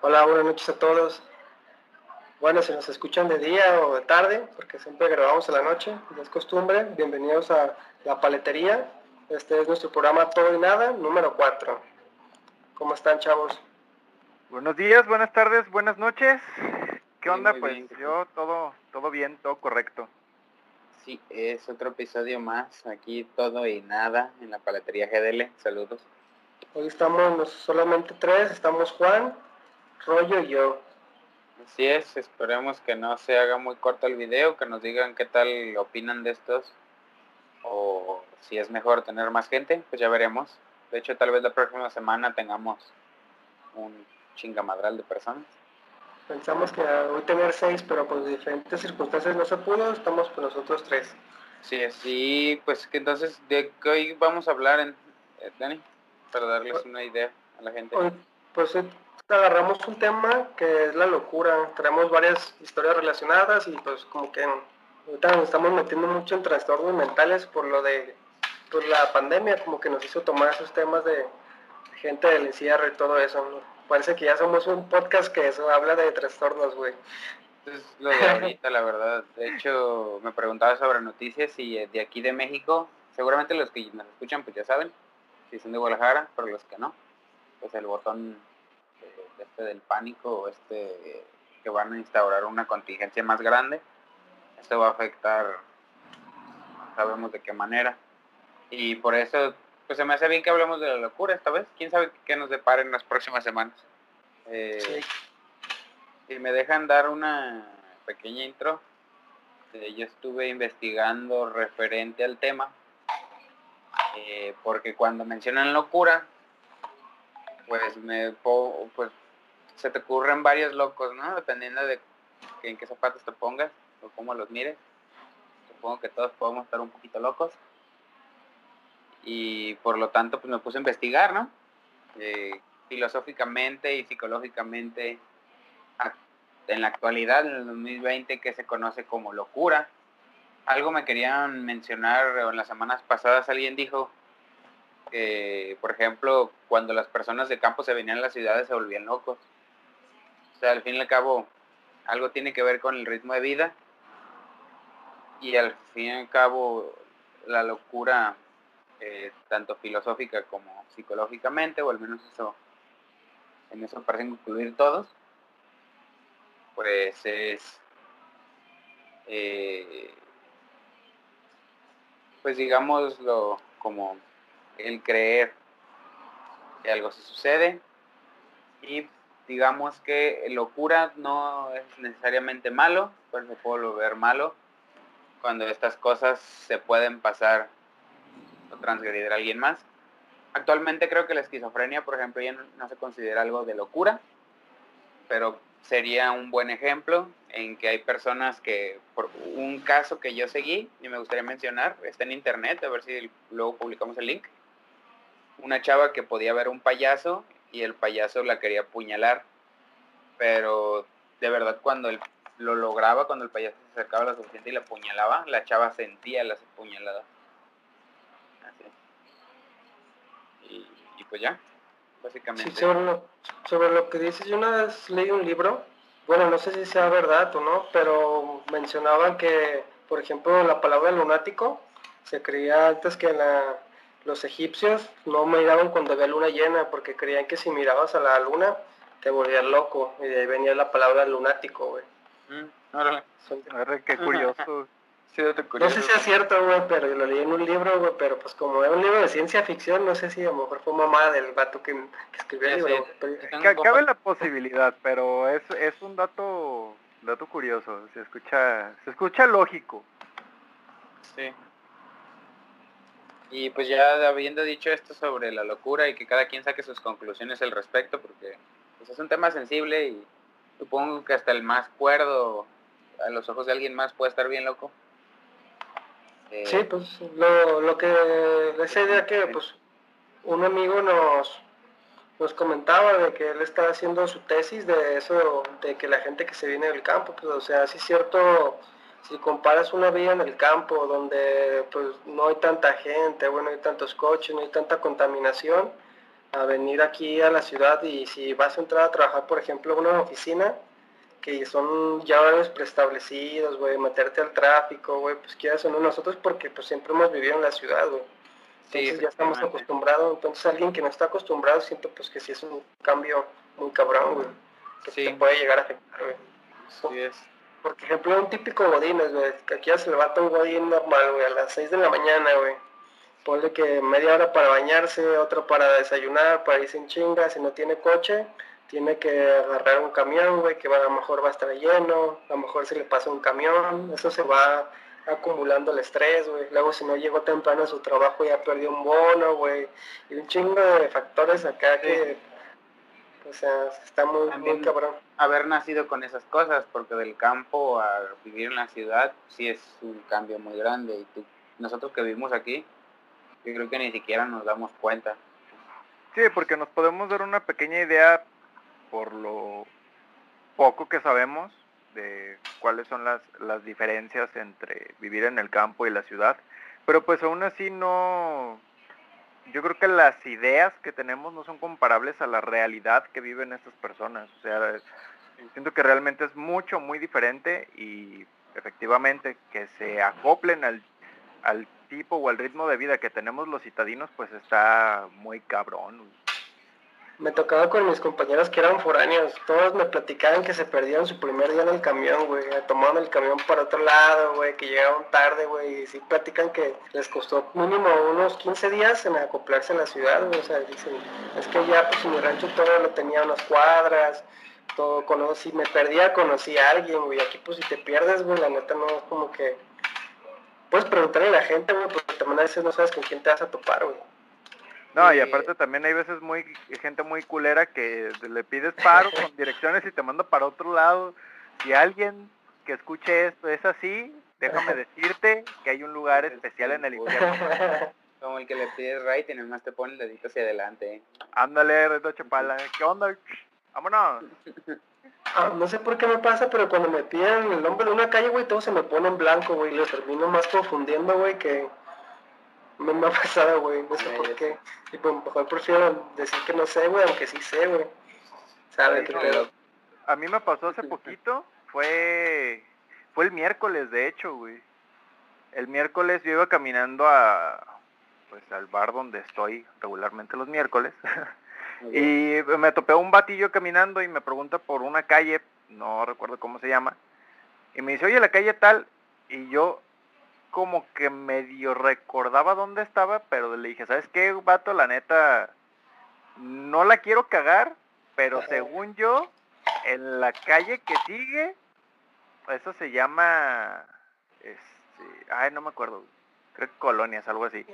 Hola, buenas noches a todos. Bueno, si nos escuchan de día o de tarde, porque siempre grabamos en la noche, es costumbre, bienvenidos a La Paletería. Este es nuestro programa Todo y Nada, número 4. ¿Cómo están, chavos? Buenos días, buenas tardes, buenas noches. ¿Qué Sí, onda? Pues bien. yo todo, todo bien, todo correcto. Sí, es otro episodio más, aquí todo y nada en la paletería GDL. Saludos. Hoy estamos solamente tres, estamos Juan, Rollo yo. Así es, esperemos que no se haga muy corto el video, que nos digan qué tal opinan de estos o si es mejor tener más gente, pues ya veremos. De hecho, tal vez la próxima semana tengamos un chingamadral de personas. Pensamos que hoy tener seis, pero por diferentes circunstancias no se pudo, estamos con nosotros tres. Sí, sí, pues que entonces, ¿de qué hoy vamos a hablar, en, eh, Dani? Para darles una idea a la gente. Hoy, pues hoy agarramos un tema que es la locura. Traemos varias historias relacionadas y pues como que ahorita nos estamos metiendo mucho en trastornos mentales por lo de pues, la pandemia, como que nos hizo tomar esos temas de gente del encierro y todo eso. Parece que ya somos un podcast que eso habla de trastornos, güey. Es lo de ahorita, la verdad. De hecho, me preguntaba sobre noticias y eh, de aquí de México, seguramente los que nos escuchan pues ya saben, si son de Guadalajara, pero los que no, pues el botón este del pánico o este que van a instaurar una contingencia más grande, esto va a afectar, no sabemos de qué manera. Y por eso, pues se me hace bien que hablemos de la locura esta vez. ¿Quién sabe qué nos depara en las próximas semanas? Eh, Sí. si me dejan dar una pequeña intro, eh, yo estuve investigando referente al tema, eh, porque cuando mencionan locura, pues me pues se te ocurren varios locos, ¿no? Dependiendo de en qué zapatos te pongas o cómo los mires. Supongo que todos podemos estar un poquito locos. Y por lo tanto, pues me puse a investigar, ¿no? Eh, filosóficamente y psicológicamente en la actualidad, en el 2020, que se conoce como locura. Algo me querían mencionar, en las semanas pasadas alguien dijo que, por ejemplo, cuando las personas de campo se venían a las ciudades se volvían locos. O sea, al fin y al cabo, algo tiene que ver con el ritmo de vida. Y al fin y al cabo, la locura, eh, tanto filosófica como psicológicamente, o al menos eso, en eso parecen concluir todos, pues es, eh, pues digámoslo como el creer que algo se sucede y digamos que locura no es necesariamente malo, pues se puede ver malo cuando estas cosas se pueden pasar o transgredir a alguien más. Actualmente creo que la esquizofrenia, por ejemplo, ya no se considera algo de locura, pero sería un buen ejemplo en que hay personas que, por un caso que yo seguí y me gustaría mencionar, está en internet, a ver si luego publicamos el link, una chava que podía ver un payaso y el payaso la quería apuñalar, pero de verdad cuando él lo lograba, cuando el payaso se acercaba lo suficiente y la apuñalaba, la chava sentía las apuñaladas. Así. Y, y pues ya, básicamente. Sobre lo, sobre lo que dices, yo una vez leí un libro, bueno, no sé si sea verdad o no, pero mencionaban que, por ejemplo, la palabra lunático se creía antes que la- los egipcios no miraban cuando había luna llena, porque creían que si mirabas a la luna te volvías loco, y de ahí venía la palabra lunático, güey. Mm, órale. Son- Arre, qué curioso. Sí, No sé si es cierto, güey, pero yo lo leí en un libro, güey, pero pues como era un libro de ciencia ficción, no sé si a lo mejor fue mamá del vato que, que escribió el libro. pero- un Cabe la posibilidad, pero es, es un dato dato curioso. Se escucha se escucha lógico. Sí. Y pues ya habiendo dicho esto sobre la locura y que cada quien saque sus conclusiones al respecto, porque pues, es un tema sensible y supongo que hasta el más cuerdo a los ojos de alguien más puede estar bien loco. Eh, Sí, pues lo, lo que, esa idea que pues un amigo nos, nos comentaba de que él está haciendo su tesis de eso, de que la gente que se viene del campo, pues o sea, sí es cierto, si comparas una vida en el campo donde pues no hay tanta gente, bueno, no hay tantos coches, no hay tanta contaminación, a venir aquí a la ciudad y si vas a entrar a trabajar, por ejemplo, en una oficina, que son ya horarios preestablecidos, güey, meterte al tráfico, güey, pues quieras o no nosotros porque pues siempre hemos vivido en la ciudad, güey. Entonces ya estamos acostumbrados, entonces alguien que no está acostumbrado siento pues que sí es un cambio muy cabrón, güey, que sí. te puede llegar a afectar, güey. Sí es. Por ejemplo, un típico godín, güey, que aquí ya se levanta un godín normal, güey, a las 6 de la mañana, güey. Ponle que media hora para bañarse, otra para desayunar, para irse en chinga, si no tiene coche, tiene que agarrar un camión, güey, que a lo mejor va a estar lleno, a lo mejor se le pasa un camión, eso se va acumulando el estrés, güey. Luego si no llegó temprano a su trabajo ya perdió un bono, güey. Y un chingo de factores acá que, o sea, está muy, muy cabrón. Haber nacido con esas cosas, porque del campo a vivir en la ciudad sí es un cambio muy grande. Y tú, nosotros que vivimos aquí, yo creo que ni siquiera nos damos cuenta. Sí, porque nos podemos dar una pequeña idea por lo poco que sabemos de cuáles son las, las diferencias entre vivir en el campo y la ciudad. Pero pues aún así no, yo creo que las ideas que tenemos no son comparables a la realidad que viven estas personas. O sea, siento que realmente es mucho, muy diferente y efectivamente que se acoplen al, al tipo o al ritmo de vida que tenemos los citadinos, pues está muy cabrón me tocaba con mis compañeros que eran foráneos. Todos me platicaban que se perdieron su primer día en el camión, güey. Tomaban el camión para otro lado, güey, que llegaron tarde, güey. Y sí platican que les costó mínimo unos 15 días en acoplarse a la ciudad, güey. O sea, dicen, es que ya pues en mi rancho todo lo tenía unas cuadras, todo conocí, me perdía, conocí a alguien, güey. Aquí pues si te pierdes, güey, la neta no es como que... Puedes preguntarle a la gente, güey, porque también a veces no sabes con quién te vas a topar, güey. No, y aparte también hay veces muy gente muy culera que le pides paro con direcciones y te manda para otro lado. Si alguien que escuche esto es así, déjame decirte que hay un lugar especial en el infierno. Como el que le pides right y nomás te pone el dedito hacia adelante. Ándale, Reto Chapala. ¿Qué onda? Vámonos. Ah, no sé por qué me pasa, pero cuando me piden el nombre de una calle, güey, todo se me pone en blanco, güey. Lo termino más confundiendo, güey, que no me ha pasado, güey, no sé por qué. Y pues mejor prefiero decir que no sé, güey, aunque sí sé, güey. ¿Sabes? Pero... A mí me pasó hace poquito, fue fue el miércoles, de hecho, güey. El miércoles yo iba caminando a pues al bar donde estoy regularmente los miércoles. y me topé un batillo caminando y me pregunta por una calle, no recuerdo cómo se llama. Y me dice, oye, la calle tal. Y yo como que medio recordaba dónde estaba, pero le dije, ¿sabes qué, vato? La neta, no la quiero cagar, pero según yo, en la calle que sigue, eso se llama, este, ay, no me acuerdo, creo que colonias, algo así.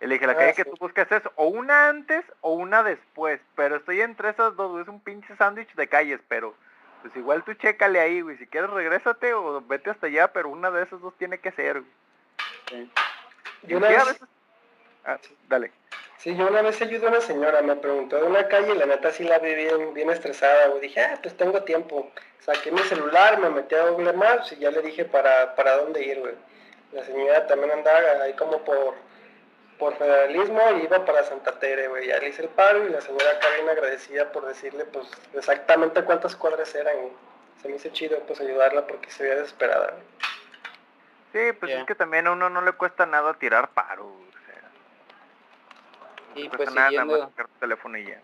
le dije, la ah, calle que tú buscas es o una antes o una después, pero estoy entre esas dos, es un pinche sándwich de calles, pero pues igual tú chécale ahí, güey, si quieres regrésate o vete hasta allá, pero una de esas dos tiene que ser, güey. Yo una vez... Ah, dale. Sí, yo una vez ayudé a una señora, me preguntó de una calle y la neta sí la vi bien, estresada, güey. Dije, ah, pues tengo tiempo. Saqué mi celular, me metí a Google Maps y ya le dije para, para dónde ir, güey. La señora también andaba ahí como por, por federalismo y iba para Santa Tere, güey. Ya le hice el paro y la señora acá bien agradecida por decirle, pues, exactamente cuántas cuadras eran. Se me hizo chido, pues, ayudarla porque se veía desesperada, güey. Sí, pues es que también a uno no le cuesta nada tirar paro. O sea, y pues nada, siguiendo... teléfono y ya.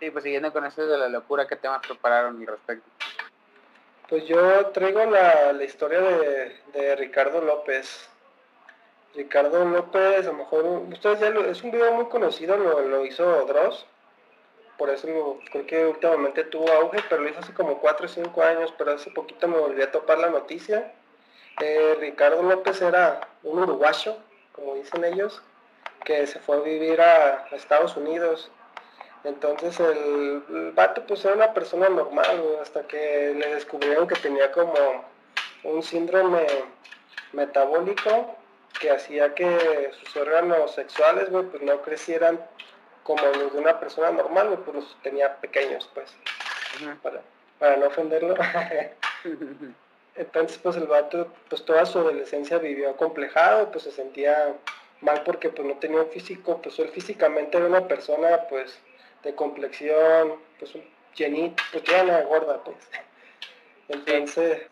Sí, pues siguiendo con eso de la locura, ¿qué temas prepararon al respecto? Pues yo traigo la, la historia de, de, Ricardo López. Ricardo López, a lo mejor, ustedes ya lo, es un video muy conocido, lo, lo hizo Dross. Por eso creo que últimamente tuvo auge, pero lo hizo hace como 4 o 5 años, pero hace poquito me volví a topar la noticia eh, Ricardo López era un uruguayo, como dicen ellos, que se fue a vivir a, Estados Unidos. Entonces el, vato pues era una persona normal, hasta que le descubrieron que tenía como un síndrome metabólico que hacía que sus órganos sexuales, pues no crecieran como los de una persona normal, pues los tenía pequeños, pues, para, para no ofenderlo. Entonces, pues el vato, pues toda su adolescencia vivió acomplejado, pues se sentía mal porque pues no tenía un físico, pues él físicamente era una persona, pues, de complexión, pues un llenito, pues una gorda, pues. Entonces,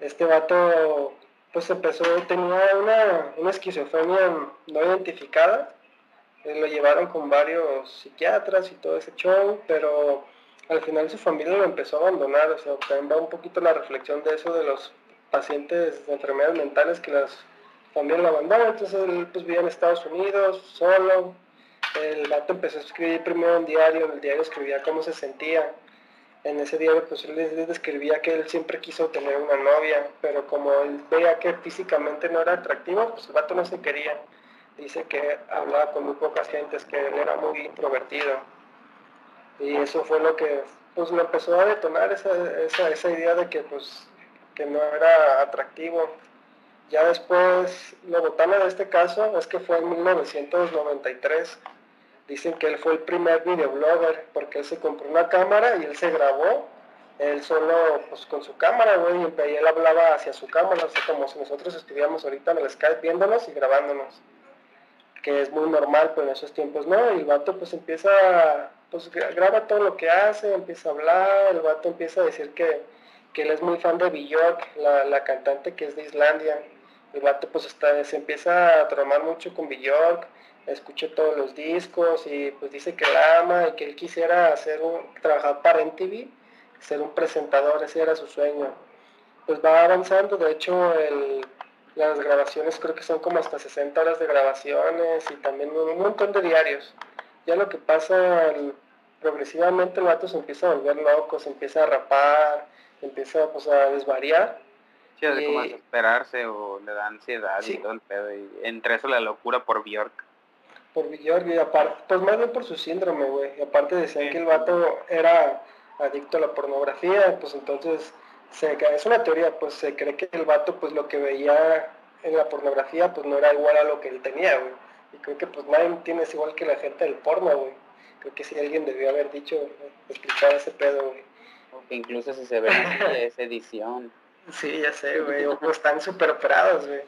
este vato, pues empezó, tenía una, una esquizofrenia no identificada, eh, lo llevaron con varios psiquiatras y todo ese show, pero al final su familia lo empezó a abandonar, o sea, también va un poquito la reflexión de eso de los pacientes de enfermedades mentales que las familias lo abandonan, entonces él pues vivía en Estados Unidos, solo, el vato empezó a escribir primero un diario, en el diario escribía cómo se sentía, en ese diario pues él describía que él siempre quiso tener una novia, pero como él veía que físicamente no era atractivo, pues el vato no se quería, dice que hablaba con muy pocas gentes, que él era muy introvertido, y eso fue lo que pues me empezó a detonar esa, esa, esa idea de que pues que no era atractivo. Ya después, la botana de este caso es que fue en 1993. Dicen que él fue el primer videoblogger porque él se compró una cámara y él se grabó él solo pues con su cámara, güey, y él hablaba hacia su cámara, así como si nosotros estuviéramos ahorita en el Skype viéndonos y grabándonos, que es muy normal, pero en esos tiempos no, y el vato pues empieza, pues graba todo lo que hace, empieza a hablar, el vato empieza a decir que que él es muy fan de Björk, la, la cantante que es de Islandia. El vato pues está, se empieza a tromar mucho con Björk, escucha todos los discos y pues dice que la ama y que él quisiera hacer un, trabajar para MTV, ser un presentador, ese era su sueño. Pues va avanzando, de hecho las grabaciones creo que son como hasta 60 horas de grabaciones y también un montón de diarios. Ya lo que pasa, progresivamente el vato se empieza a volver loco, se empieza a rapar, empieza pues, a desvariar. Sí, de como a desesperarse o le da ansiedad y todo el pedo. Y entre eso la locura por Bjork. Por Bjork y aparte, pues más bien por su síndrome, güey. Y aparte decían que el vato era adicto a la pornografía, pues entonces se, es una teoría, pues se cree que el vato pues lo que veía en la pornografía pues no era igual a lo que él tenía, güey. Y creo que pues nadie tiene igual que la gente del porno, güey. Creo que si alguien debió haber dicho, explicar ese pedo, güey incluso si se ve es edición. Sí, ya sé, güey. O están súper operados, güey.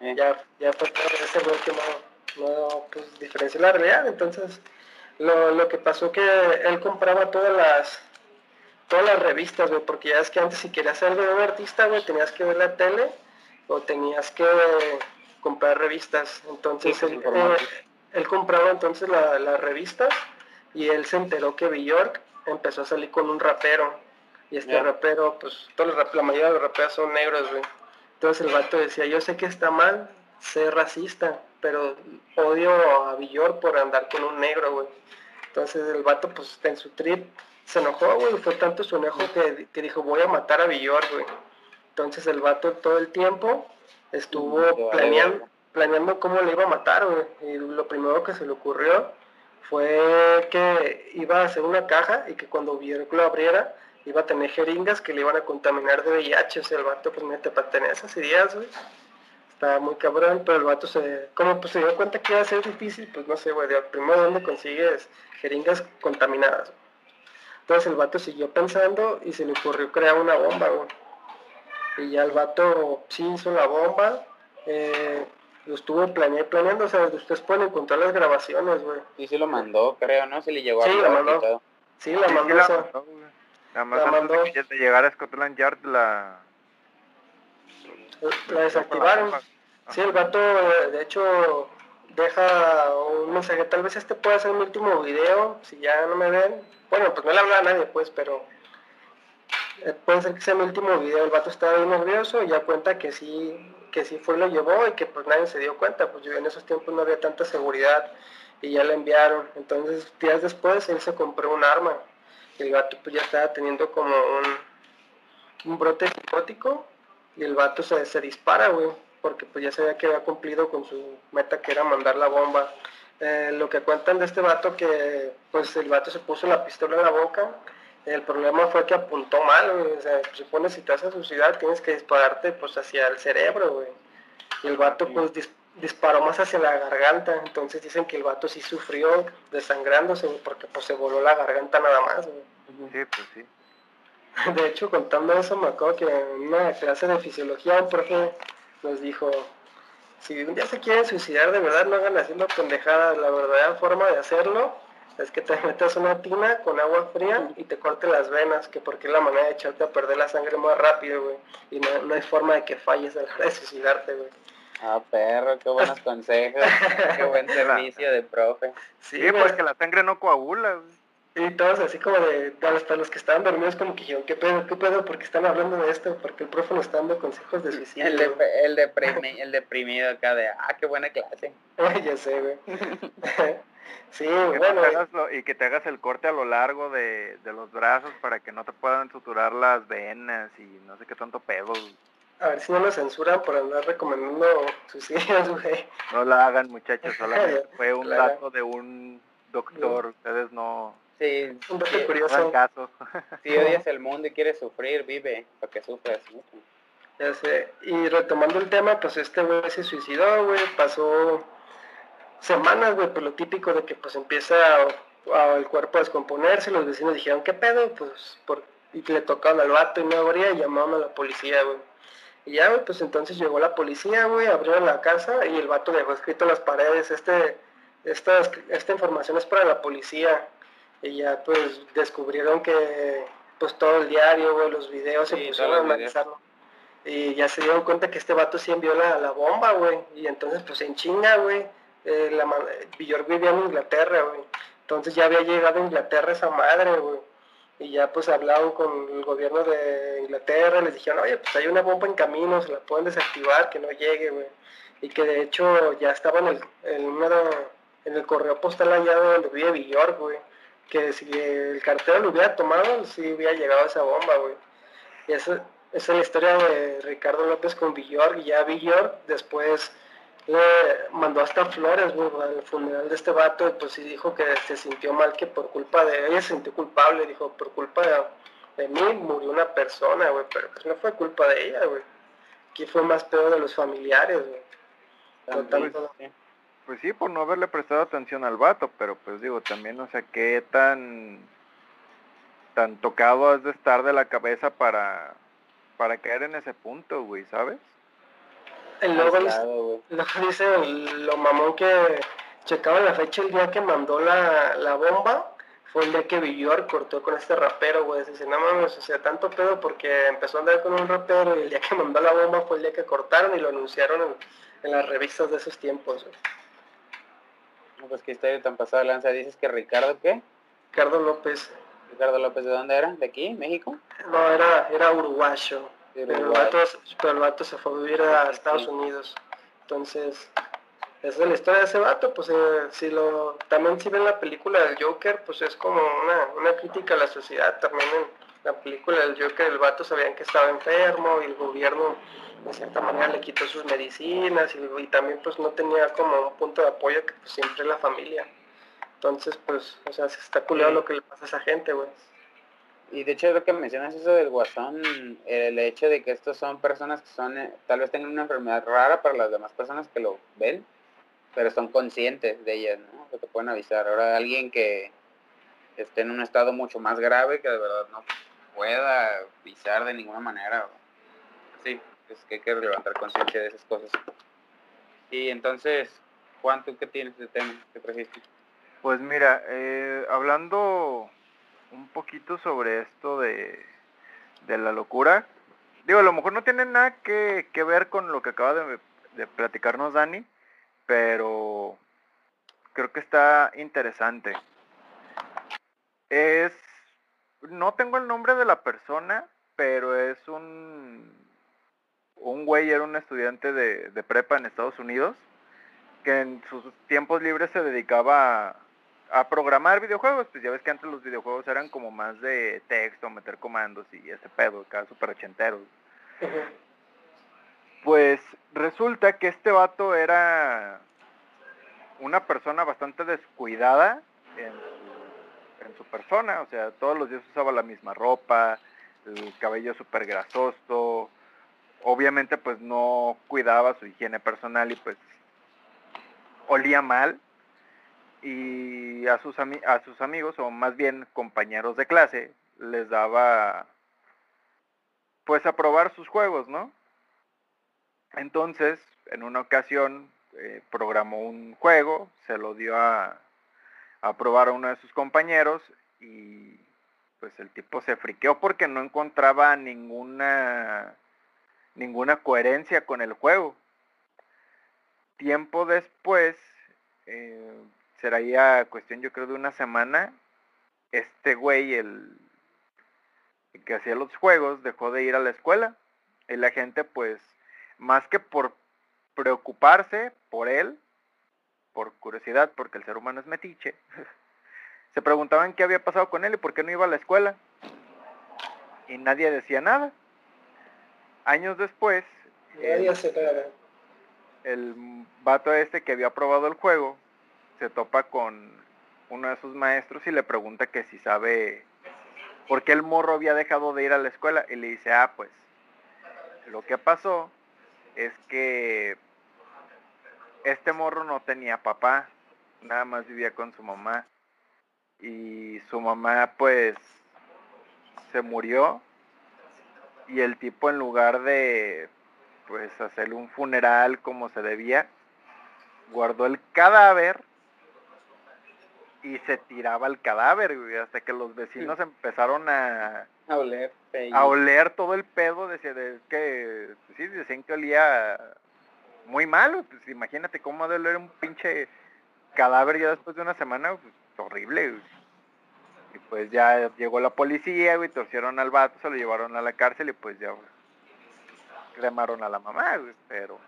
Eh. Ya, ya pues ese güey que no, no pues, diferencia la realidad. Entonces, lo, lo que pasó que él compraba todas las todas las revistas, güey, porque ya es que antes si querías ser de un artista, güey, tenías que ver la tele o tenías que comprar revistas. Entonces, él, eh, él, compraba entonces las revistas y él se enteró que Bjork empezó a salir con un rapero. Y este rapero, pues todos los la mayoría de los raperos son negros, güey. Entonces el vato decía, yo sé que está mal ser racista, pero odio a Villor por andar con un negro, güey. Entonces el vato, pues en su trip, se enojó, güey. Fue tanto su enojo que, dijo, voy a matar a Villor, güey. Entonces el vato todo el tiempo estuvo planeando, planeando cómo le iba a matar, güey. Y lo primero que se le ocurrió fue que iba a hacer una caja y que cuando que lo abriera iba a tener jeringas que le iban a contaminar de VIH. O sea, el vato pues mete esas ideas, güey. Estaba muy cabrón, pero el vato se, como pues se dio cuenta que iba a ser difícil, pues no sé, güey, primero dónde consigues jeringas contaminadas. Entonces el vato siguió pensando y se le ocurrió crear una bomba, güey. Y ya el vato sí hizo la bomba. Eh, lo estuvo planeando, o sea, ustedes pueden encontrar las grabaciones, güey. Y sí lo mandó, creo, ¿no? Se le llegó sí, a la mandó. Sí, la mandó. Sí, la mandó, Nada más la mandó. de que llegara a Scotland Yard la... La desactivaron. Sí, el vato, de hecho, deja un mensaje. Tal vez este pueda ser mi último video, si ya no me ven. Bueno, pues no le habla a nadie, pues, pero eh, puede ser que sea mi último video. El vato estaba bien nervioso y ya cuenta que sí que sí fue lo llevó y que pues nadie se dio cuenta, pues yo en esos tiempos no había tanta seguridad y ya le enviaron. Entonces días después él se compró un arma el vato pues ya estaba teniendo como un, un brote psicótico y el vato se, se dispara, güey, porque pues ya sabía que había cumplido con su meta que era mandar la bomba. Eh, lo que cuentan de este vato que pues el vato se puso la pistola en la boca el problema fue que apuntó mal, güey. O sea, se supone si te vas a suicidar tienes que dispararte pues hacia el cerebro, güey. Y el vato pues disparó más hacia la garganta. Entonces dicen que el vato sí sufrió desangrándose, porque pues se voló la garganta nada más, güey. Sí, pues sí. De hecho, contando eso, me acuerdo que en una clase de fisiología un profe nos dijo, si un día se quieren suicidar, de verdad no hagan haciendo pendejadas. La verdadera forma de hacerlo es que te metas una tina con agua fría y te corte las venas, que porque es la manera de echarte a perder la sangre más rápido, güey. Y no, hay forma de que falles a la hora de suicidarte, güey. Ah, perro, qué buenos consejos, qué buen servicio de profe. Sí, pues que la sangre no coagula, güey. Y todos así como de, hasta los que estaban dormidos como que dijeron, ¿qué pedo, qué pedo? ¿Por qué están hablando de esto? Porque el profe nos está dando consejos de suicidio. El, el, el deprimido acá de, ah, qué buena clase. ya sé, güey. sí, bueno. y que te hagas el corte a lo largo de, los brazos para que no te puedan suturar las venas y no sé qué tanto pedo. A ver si no lo censuran por andar recomendando suicidios, güey. No la hagan, muchachos, solamente fue un dato de un doctor, ustedes no Sí, un dato curioso. Caso. Si odias el mundo y quieres sufrir, vive para que sufras Ya sé. Y retomando el tema, pues este güey se suicidó, güey. Pasó semanas, güey, pero lo típico de que pues empieza el cuerpo a descomponerse. Los vecinos dijeron, ¿qué pedo? Pues por, y le tocaron al vato y no abría y llamaron a la policía, güey. Y ya, güey, pues entonces llegó la policía, güey, abrieron la casa y el vato dejó escrito en las paredes, este, esta, esta información es para la policía y ya pues descubrieron que pues todo el diario, güey, los videos se pusieron a analizarlo. Y ya se dieron cuenta que este vato sí envió la, la bomba, güey. Y entonces pues en chinga, güey. Eh, la, Villor vivía en Inglaterra, güey. Entonces ya había llegado a Inglaterra esa madre, güey. Y ya pues hablaron con el gobierno de Inglaterra, les dijeron, oye, pues hay una bomba en camino, se la pueden desactivar, que no llegue, güey. Y que de hecho ya estaba en el, en el correo postal allá donde vive Villor, güey que si el cartero lo hubiera tomado, sí hubiera llegado esa bomba, güey. Y esa, es la historia de Ricardo López con Villor, y ya Villor después le mandó hasta flores, güey, al funeral de este vato, y pues sí dijo que se sintió mal, que por culpa de ella se sintió culpable, dijo, por culpa de, mí murió una persona, güey, pero pues no fue culpa de ella, güey. Aquí fue más peor de los familiares, güey. No tanto, pues sí, por no haberle prestado atención al vato, pero pues digo, también, o sea, qué tan tan tocado has de estar de la cabeza para para caer en ese punto, güey, ¿sabes? El luego, dice, lo mamón que checaba la fecha el día que mandó la, la bomba, fue el día que Villor cortó con este rapero, güey. Dice, no mames, o sea, tanto pedo porque empezó a andar con un rapero y el día que mandó la bomba fue el día que cortaron y lo anunciaron en, en las revistas de esos tiempos, güey pues qué historia tan pasada lanza. Dices que Ricardo, ¿qué? Ricardo López. Ricardo López, ¿de dónde era? ¿De aquí? ¿México? No, era, era uruguayo. Pero, el vato, se fue a vivir a Estados Unidos. Entonces, esa es la historia de ese vato. Pues eh, si lo, también si ven la película del Joker, pues es como una, una crítica a la sociedad. También en la película del Joker el vato sabían que estaba enfermo y el gobierno de cierta manera le quitó sus medicinas y, también pues no tenía como un punto de apoyo que pues siempre la familia. Entonces pues, o sea, se está culiado lo que le pasa a esa gente, güey. Y de hecho lo que mencionas eso del guasón, el hecho de que estos son personas que son, eh, tal vez tengan una enfermedad rara para las demás personas que lo ven, pero son conscientes de ellas, ¿no? Que te pueden avisar. Ahora alguien que esté en un estado mucho más grave que de verdad no pueda avisar de ninguna manera. Sí, es que hay que levantar conciencia de esas cosas. Y entonces, Juan, ¿tú qué tienes de tema que trajiste? Pues mira, eh, hablando un poquito sobre esto de, de la locura, digo, a lo mejor no tiene nada que, que ver con lo que acaba de, de platicarnos Dani, pero creo que está interesante. Es, no tengo el nombre de la persona, pero es un un güey era un estudiante de, prepa en Estados Unidos que en sus tiempos libres se dedicaba a, programar videojuegos. Pues ya ves que antes los videojuegos eran como más de texto, meter comandos y ese pedo, acá súper ochentero. Pues resulta que este vato era una persona bastante descuidada en su, su persona, o sea, todos los días usaba la misma ropa, el cabello súper grasoso, obviamente pues no cuidaba su higiene personal y pues olía mal y a sus, a sus amigos o más bien compañeros de clase les daba pues a probar sus juegos, ¿no? Entonces, en una ocasión eh, programó un juego, se lo dio a, a probar a uno de sus compañeros y pues el tipo se friqueó porque no encontraba ninguna ninguna coherencia con el juego. Tiempo después, eh, será ya cuestión yo creo de una semana, este güey, el, el que hacía los juegos, dejó de ir a la escuela. Y la gente pues, más que por preocuparse por él, por curiosidad, porque el ser humano es metiche, se preguntaban qué había pasado con él y por qué no iba a la escuela. Y nadie decía nada. Años después, el, el vato este que había probado el juego se topa con uno de sus maestros y le pregunta que si sabe por qué el morro había dejado de ir a la escuela. Y le dice, ah, pues, lo que pasó es que este morro no tenía papá, nada más vivía con su mamá. Y su mamá pues se murió. Y el tipo en lugar de pues hacerle un funeral como se debía, guardó el cadáver y se tiraba el cadáver, hasta que los vecinos empezaron a, a oler, a oler todo el pedo, decía, de, que, sí, decían que olía muy malo, pues imagínate cómo debe oler un pinche cadáver ya después de una semana, pues, horrible, y pues ya llegó la policía, güey, torcieron al vato, se lo llevaron a la cárcel y pues ya cremaron a la mamá, güey, pero...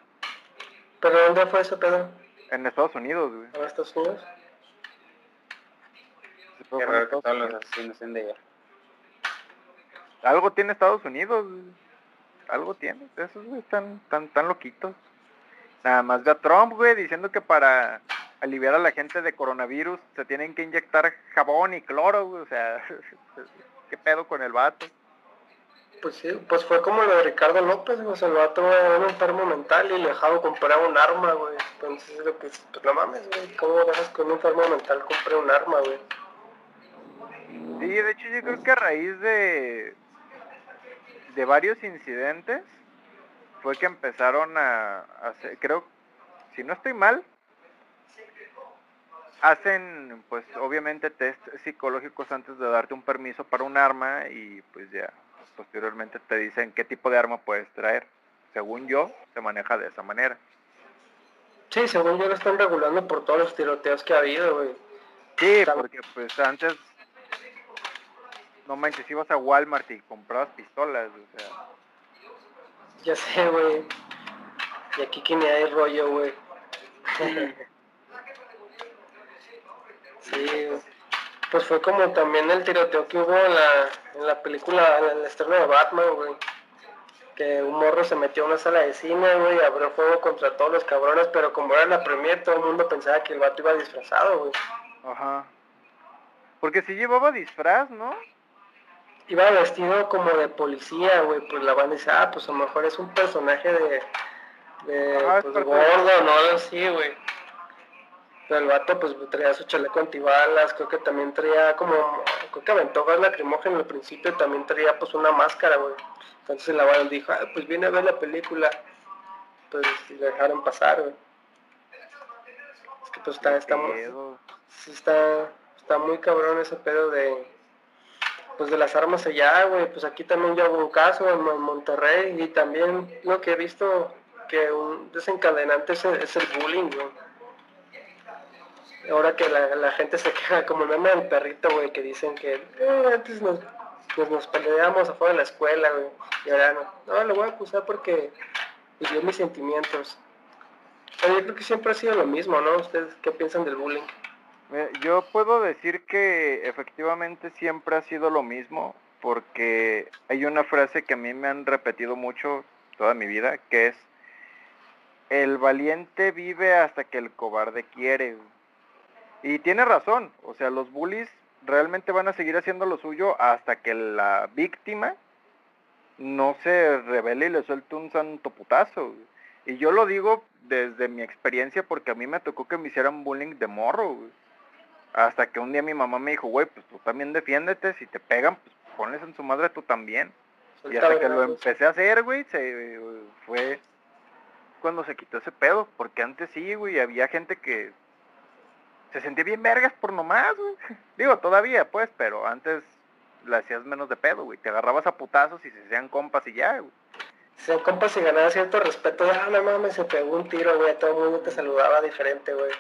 ¿Pero dónde fue ese pedo? En Estados Unidos, güey. ¿En Estados Unidos? Qué raro que todos los asesinos sean de allá. Algo tiene Estados Unidos, güey. Algo tiene. Esos, güey, están tan, tan loquitos. Nada más ve a Trump, güey, diciendo que para aliviar a la gente de coronavirus se tienen que inyectar jabón y cloro, güey. O sea, ¿qué pedo con el vato? Pues sí, pues fue como lo de Ricardo López, güey. O sea, el vato era un enfermo mental y le dejaba comprar un arma, güey. Entonces, pues, pues no mames, güey. ¿Cómo dejas que un enfermo mental compre un arma, güey? Sí, de hecho yo creo que a raíz de, de varios incidentes fue que empezaron a, hacer, creo, si no estoy mal, hacen pues obviamente test psicológicos antes de darte un permiso para un arma y pues ya posteriormente te dicen qué tipo de arma puedes traer. Según yo, se maneja de esa manera. Sí, según yo lo están regulando por todos los tiroteos que ha habido, güey. Sí, porque pues antes no manches, ibas a Walmart y comprabas pistolas, o sea. Ya sé, güey. Y aquí que ni hay rollo, güey. sí, pues fue como también el tiroteo que hubo en la, en la película, en el estreno de Batman, güey. Que un morro se metió a una sala de cine, güey, abrió fuego contra todos los cabrones, pero como era la premier, todo el mundo pensaba que el vato iba disfrazado, güey. Ajá. Porque si llevaba disfraz, ¿no? Iba vestido como de policía, güey, pues la banda dice, ah, pues a lo mejor es un personaje de, de pues, gordo, ¿no? Así, güey. Pero el vato, pues traía su chaleco antibalas, creo que también traía como, creo que aventó gas lacrimógeno al principio y también traía pues una máscara, güey. Entonces la banda dijo, ah, pues viene a ver la película. Pues y le dejaron pasar, güey. Es que pues está, está muy, sí, está, está muy cabrón ese pedo de pues de las armas allá, güey, pues aquí también ya hubo un caso en, Monterrey y también lo que he visto que un desencadenante es el, bullying, güey. Ahora que la, gente se queja como el meme del perrito, güey, que dicen que eh, antes nos, pues nos peleábamos afuera de la escuela, güey, y ahora no. No, lo voy a acusar porque vivió mis sentimientos. Pero yo creo que siempre ha sido lo mismo, ¿no? ¿Ustedes qué piensan del bullying? Yo puedo decir que efectivamente siempre ha sido lo mismo, porque hay una frase que a mí me han repetido mucho toda mi vida, que es, el valiente vive hasta que el cobarde quiere. Y tiene razón, o sea, los bullies realmente van a seguir haciendo lo suyo hasta que la víctima no se revele y le suelte un santo putazo. Y yo lo digo desde mi experiencia porque a mí me tocó que me hicieran bullying de morro. Hasta que un día mi mamá me dijo, güey, pues tú también defiéndete, si te pegan, pues ponles en su madre tú también. y hasta que lo empecé a hacer, güey, se fue cuando se quitó ese pedo, porque antes sí, güey, había gente que se sentía bien vergas por nomás, güey. Digo, todavía, pues, pero antes le hacías menos de pedo, güey. Te agarrabas a putazos y se hacían compas y ya, güey. Se compas y ganaba cierto respeto. Ah, no mames, se pegó un tiro, güey. Todo el mundo te saludaba diferente, güey.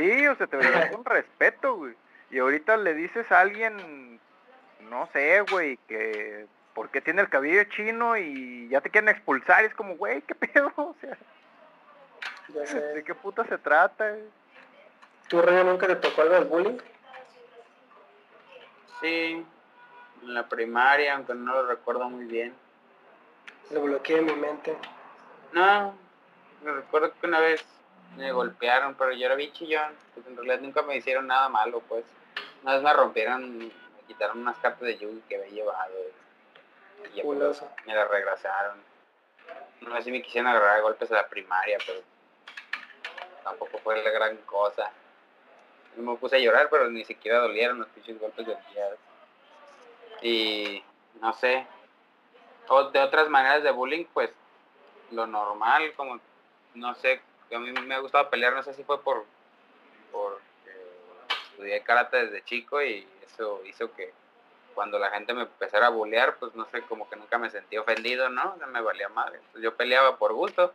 Sí, o sea, te veías con respeto, güey. Y ahorita le dices a alguien, no sé, güey, que porque tiene el cabello chino y ya te quieren expulsar. Y es como, güey, ¿qué pedo? O sea. ¿de qué puta se trata? güey? ¿Tu rollo nunca te tocó algo del bullying? Sí, en la primaria, aunque no lo recuerdo muy bien. Lo bloqueé en mi mente. No, me recuerdo que una vez me golpearon, pero yo era bien chillón. Pues en realidad nunca me hicieron nada malo, pues. Una vez me rompieron, me quitaron unas cartas de Yugi que había llevado. Y ya, pues, me las regresaron. No sé si me quisieron agarrar a golpes a la primaria, pero tampoco fue la gran cosa. Me puse a llorar, pero ni siquiera dolieron los pinches golpes de día. Y no sé. O de otras maneras de bullying, pues lo normal, como no sé, a mí me ha gustado pelear, no sé si fue por porque estudié karate desde chico y eso hizo que cuando la gente me empezara a bullear, pues no sé, como que nunca me sentí ofendido, ¿no? No me valía madre. Yo peleaba por gusto.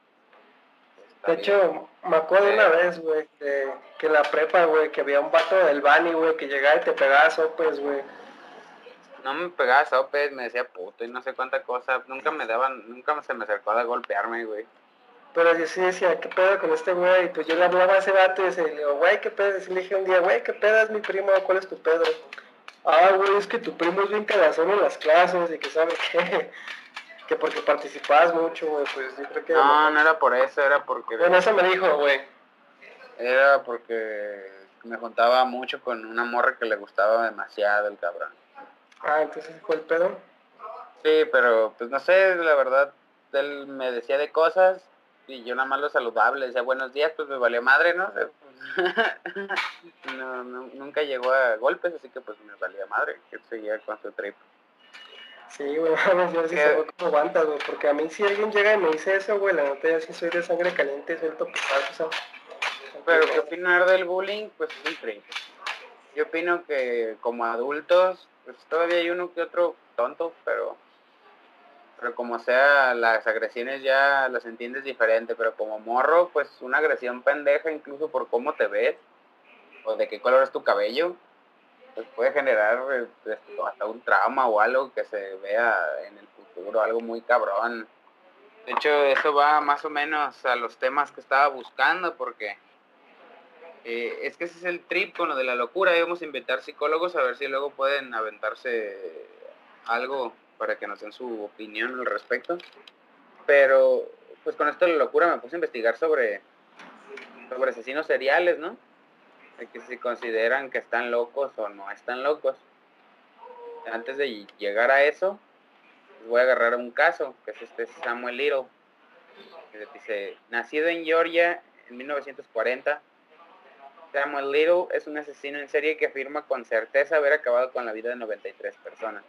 De hecho, me acuerdo una vez, güey, que en la prepa, güey, que había un vato del Bani, güey, que llegaba y te pegaba sopes, güey. no me pegaba sopes, me decía puto y no sé cuánta cosa. Nunca me daban, nunca se me acercó a golpearme, güey. Pero yo sí decía, ¿qué pedo con este güey? Y pues yo le hablaba a ese vato y decía, le digo, güey, ¿qué pedo? Y le dije un día, güey, ¿qué pedo es mi primo? ¿Cuál es tu pedo? Ah, güey, es que tu primo es bien cagazón en las clases y que sabe qué. que porque participabas mucho, güey, pues yo creo que... No, no era por eso, era porque Bueno, eso me dijo, güey. era porque me juntaba mucho con una morra que le gustaba demasiado el cabrón. Ah, entonces fue el pedo. Sí, pero pues no sé, la verdad, él me decía de cosas y yo nada más lo saludaba, le decía buenos días, pues me valió madre, ¿no? no, no- nunca llegó a golpes, así que pues me valía madre, que seguía con su trip. Sí, güey, mames, yo sí ¿Qué? se como aguantas, güey, porque a mí si alguien llega y me dice eso, güey, la neta yo sí soy de sangre caliente, suelto Pero qué opinar del bullying, pues es un trip. Yo opino que como adultos, pues todavía hay uno que otro tonto, pero pero como sea, las agresiones ya las entiendes diferente, pero como morro, pues una agresión pendeja incluso por cómo te ves o de qué color es tu cabello, pues puede generar esto, hasta un trauma o algo que se vea en el futuro, algo muy cabrón. De hecho, eso va más o menos a los temas que estaba buscando, porque eh, es que ese es el trip de la locura. A invitar psicólogos a ver si luego pueden aventarse algo para que nos den su opinión al respecto. Pero, pues con esto de la locura me puse a investigar sobre, sobre asesinos seriales, ¿no? De que si consideran que están locos o no están locos. Antes de llegar a eso, pues voy a agarrar un caso, que es este Samuel Little. Dice, nacido en Georgia en 1940, Samuel Little es un asesino en serie que afirma con certeza haber acabado con la vida de 93 personas.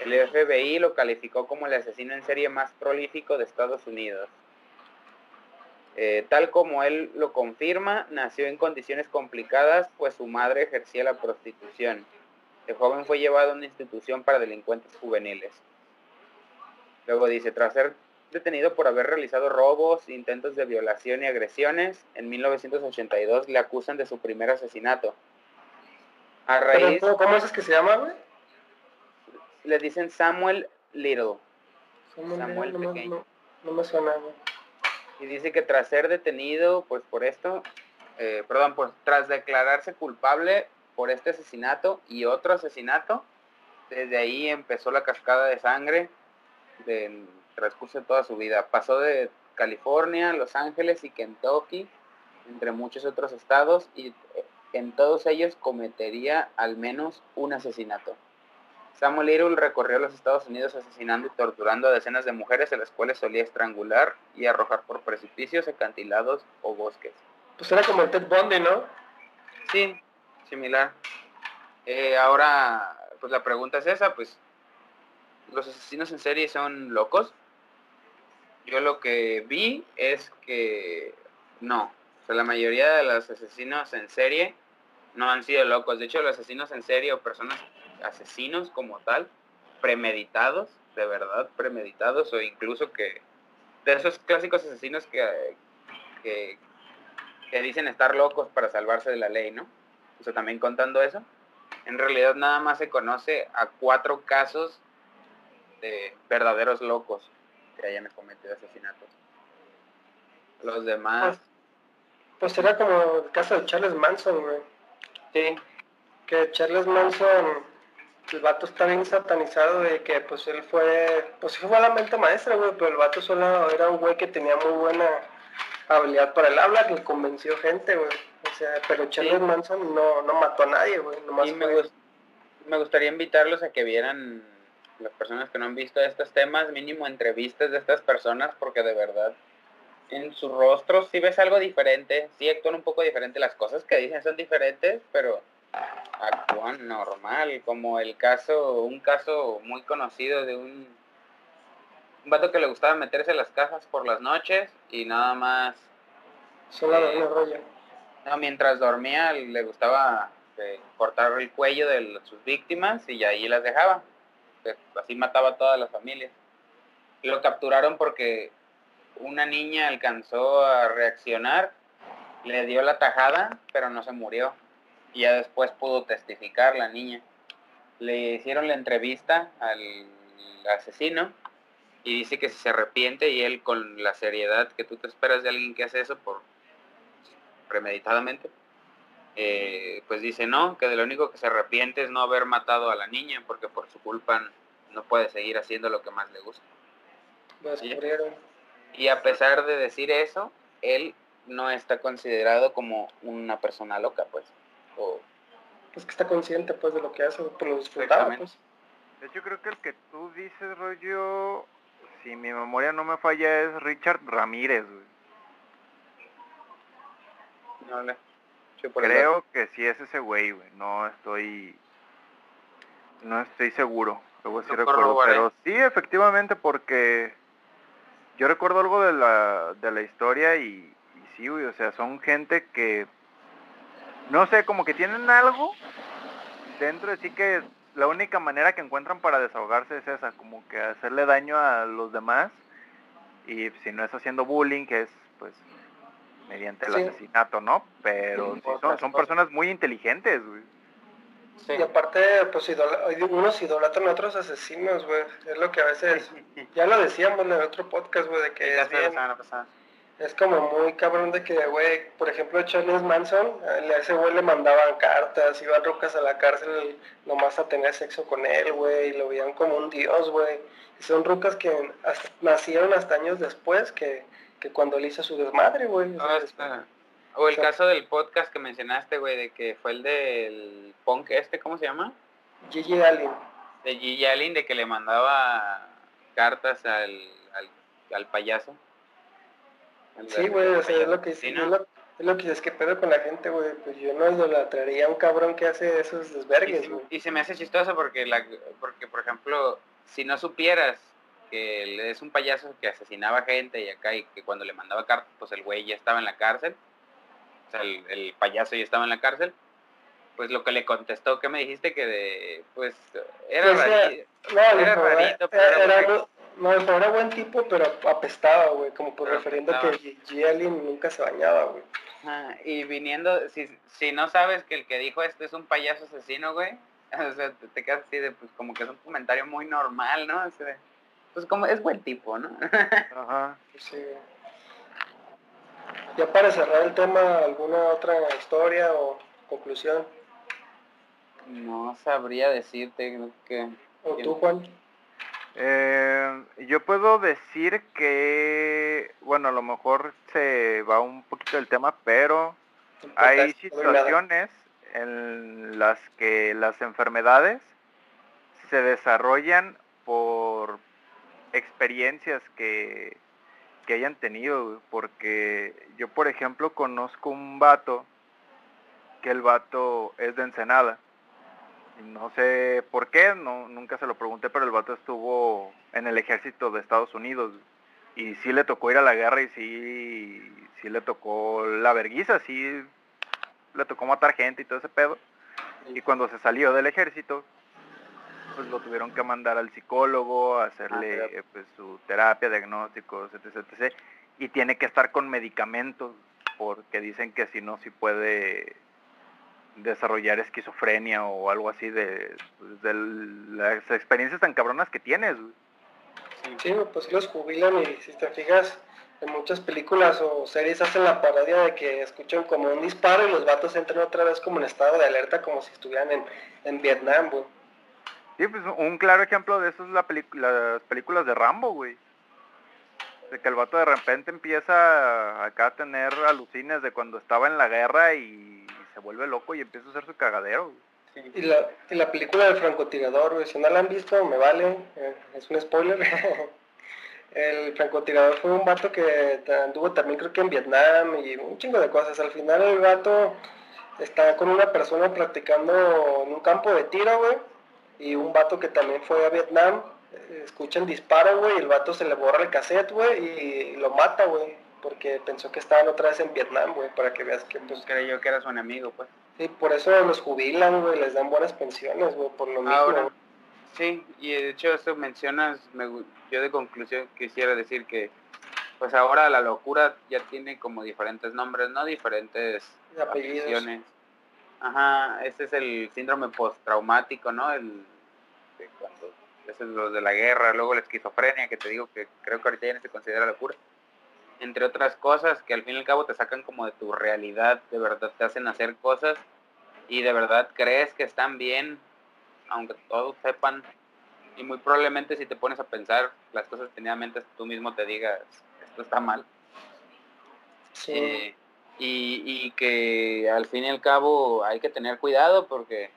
El FBI lo calificó como el asesino en serie más prolífico de Estados Unidos. Eh, tal como él lo confirma, nació en condiciones complicadas, pues su madre ejercía la prostitución. El joven fue llevado a una institución para delincuentes juveniles. Luego dice, tras ser detenido por haber realizado robos, intentos de violación y agresiones, en 1982 le acusan de su primer asesinato. A Pero, raíz, ¿cómo, ¿Cómo es que se llama, güey? Le dicen Samuel Little. Samuel, Samuel no, me- Pequeño. no, no me suena. Y dice que tras ser detenido, pues por esto, eh, perdón, pues tras declararse culpable por este asesinato y otro asesinato, desde ahí empezó la cascada de sangre del transcurso de toda su vida. Pasó de California, Los Ángeles y Kentucky, entre muchos otros estados, y eh, en todos ellos cometería al menos un asesinato. Samuel Little recorrió los Estados Unidos asesinando y torturando a decenas de mujeres a las cuales solía estrangular y arrojar por precipicios, acantilados o bosques. Pues era como el Ted Bundy, ¿no? Sí, similar. Eh, ahora, pues la pregunta es esa, pues, ¿los asesinos en serie son locos? Yo lo que vi es que no. O sea, la mayoría de los asesinos en serie no han sido locos. De hecho, los asesinos en serie o personas asesinos como tal, premeditados, de verdad premeditados, o incluso que de esos clásicos asesinos que, que, que dicen estar locos para salvarse de la ley, ¿no? O sea, también contando eso, en realidad nada más se conoce a cuatro casos de verdaderos locos que hayan cometido asesinatos. Los demás... Pues, pues era como el caso de Charles Manson, güey. Sí. Que Charles Manson, el vato está bien satanizado de que pues él fue, pues fue la mente maestra, güey, pero el vato solo era un güey que tenía muy buena habilidad para el habla, que convenció gente, güey. O sea, pero Charles Manson no, no mató a nadie, güey. Y me, me gustaría invitarlos a que vieran las personas que no han visto estos temas, mínimo entrevistas de estas personas, porque de verdad en sus rostros sí ves algo diferente, sí actúan un poco diferente, las cosas que dicen son diferentes, pero actúan normal, como el caso, un caso muy conocido de un, un vato que le gustaba meterse las cajas por las noches y nada más. Solo eh, no, mientras dormía le gustaba eh, cortar el cuello de sus víctimas y ahí las dejaba. así mataba a todas las familias. Lo capturaron porque una niña alcanzó a reaccionar, le dio la tajada, pero no se murió. Y ya después pudo testificar la niña. Le hicieron la entrevista al asesino y dice que se arrepiente y él con la seriedad que tú te esperas de alguien que hace eso por premeditadamente, eh, pues dice no, que de lo único que se arrepiente es no haber matado a la niña porque por su culpa no puede seguir haciendo lo que más le gusta. Y a pesar de decir eso, él no está considerado como una persona loca, pues. O... Es que está consciente, pues, de lo que hace, por lo disfrutaba, pues. De hecho, creo que el que tú dices, rollo, si mi memoria no me falla, es Richard Ramírez, güey. No, no. Creo que sí es ese güey, güey. No estoy... No estoy seguro. Luego sí recuerdo, pero sí, efectivamente, porque yo recuerdo algo de la, de la historia y, sí, o sea, son gente que, no sé, como que tienen algo dentro de sí que la única manera que encuentran para desahogarse es esa, como que hacerle daño a los demás y si no es haciendo bullying, que es pues mediante el asesinato, ¿no? Pero son, son personas muy inteligentes, güey. Y aparte, pues unos idolatran a otros asesinos, güey. Es lo que a veces, ya lo decíamos en el otro podcast, güey, de que es bien, es como muy cabrón de que, güey, por ejemplo, Charles Manson, a ese güey le mandaban cartas, iban rucas a la cárcel nomás a tener sexo con él, güey, y lo veían como un dios, güey. Y son rucas que nacieron hasta años después que, que cuando él hizo su desmadre, güey. Ah, o el caso del podcast que mencionaste, güey, de que fue el del punk este, ¿cómo se llama? Gigi Allen. De Gigi Allen, de que le mandaba cartas al, al, payaso. Sí, güey, o sea, es lo que sí, es, lo, que es que pedo con la gente, güey. Pues yo no idolatraría a un cabrón que hace esos desvergues, güey. Y, se me hace chistoso porque, la, porque, por ejemplo, si no supieras que es un payaso que asesinaba gente y acá y que cuando le mandaba cartas, pues el güey ya estaba en la cárcel el, payaso ya estaba en la cárcel, pues lo que le contestó, que me dijiste que de, pues, era rarito, no, era rarito, pero no, era buen tipo, pero apestaba, güey, como por refiriendo que G. nunca se bañaba, güey. y viniendo, si, si no sabes que el que dijo esto es un payaso asesino, güey, o sea, te, quedas así de, pues, como que es un comentario muy normal, ¿no? pues como es buen tipo, ¿no? Ajá, sí. Ya para cerrar el tema, ¿alguna otra historia o conclusión? No sabría decirte que... ¿O tú, Juan? Eh, yo puedo decir que, bueno, a lo mejor se va un poquito del tema, pero hay situaciones en las que las enfermedades se desarrollan por experiencias que que hayan tenido, porque yo por ejemplo conozco un vato, que el vato es de Ensenada. No sé por qué, no, nunca se lo pregunté, pero el vato estuvo en el ejército de Estados Unidos. y sí le tocó ir a la guerra y sí, sí le tocó la verguiza, sí le tocó matar gente y todo ese pedo. Y cuando se salió del ejército, pues lo tuvieron que mandar al psicólogo, a hacerle ah, pues, su terapia, diagnósticos, etc, etc. Y tiene que estar con medicamentos, porque dicen que si no, sí puede desarrollar esquizofrenia o algo así de, pues, de las experiencias tan cabronas que tienes. Sí, pues los jubilan y si te fijas, en muchas películas o series hacen la parodia de que escuchan como un disparo y los vatos entran otra vez como en estado de alerta como si estuvieran en, en Vietnam, güey. Sí, pues un claro ejemplo de eso es la las películas de Rambo, güey. De que el vato de repente empieza acá a tener alucines de cuando estaba en la guerra y se vuelve loco y empieza a hacer su cagadero. Y, la, y la película del francotirador, si no la han visto, me vale, eh, es un spoiler. el francotirador fue un vato que anduvo también creo que en Vietnam y un chingo de cosas. Al final el vato está con una persona practicando en un campo de tiro, güey, y un vato que también fue a Vietnam, eh, escucha el disparo, güey, y el vato se le borra el cassette, güey, y lo mata, güey porque pensó que estaban otra vez en Vietnam, güey, para que veas que pues... Creyó que era su enemigo, pues. Sí, por eso los jubilan, güey, les dan buenas pensiones, güey, por lo mismo. Sí, y de hecho eso mencionas, yo de conclusión quisiera decir que pues ahora la locura ya tiene como diferentes nombres, ¿no? Diferentes apellidos. Ajá, ese es el síndrome postraumático, ¿no? El de cuando es lo de la guerra, luego la esquizofrenia, que te digo que creo que ahorita ya no se considera locura entre otras cosas que al fin y al cabo te sacan como de tu realidad, de verdad te hacen hacer cosas y de verdad crees que están bien, aunque todos sepan, y muy probablemente si te pones a pensar las cosas teníamente tú mismo te digas, esto está mal. Sí. Eh, y, y que al fin y al cabo hay que tener cuidado porque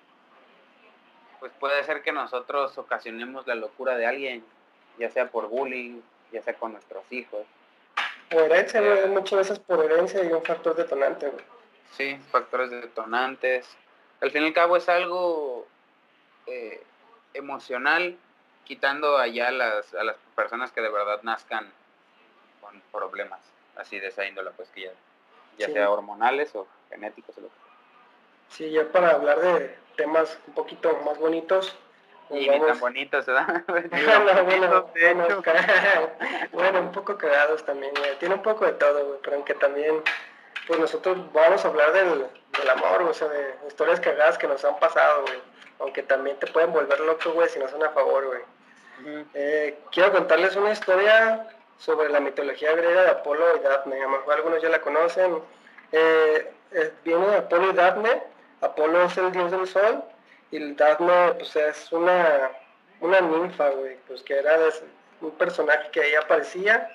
pues puede ser que nosotros ocasionemos la locura de alguien, ya sea por bullying, ya sea con nuestros hijos, por herencia, muchas veces por herencia y un factor detonante, güey. Sí, factores detonantes. Al fin y al cabo es algo eh, emocional, quitando allá las, a las personas que de verdad nazcan con problemas así de esa índole, pues que ya, ya sea hormonales o genéticos. O lo que Sí, ya para hablar de temas un poquito más bonitos, y ni tan bonitos, ¿verdad? bueno, un poco cagados también, Tiene un poco de todo, güey. Pero aunque también, pues nosotros vamos a hablar del, del amor, o sea, de historias cagadas que nos han pasado, güey. Aunque también te pueden volver loco, güey, si no son a favor, güey. Eh, quiero contarles una historia sobre la mitología griega de Apolo y Daphne. A lo mejor algunos ya la conocen. Eh, eh, viene de Apolo y Daphne. Apolo es el dios del sol y el Daphne, pues es una, una ninfa, güey, pues que era un personaje que ahí aparecía.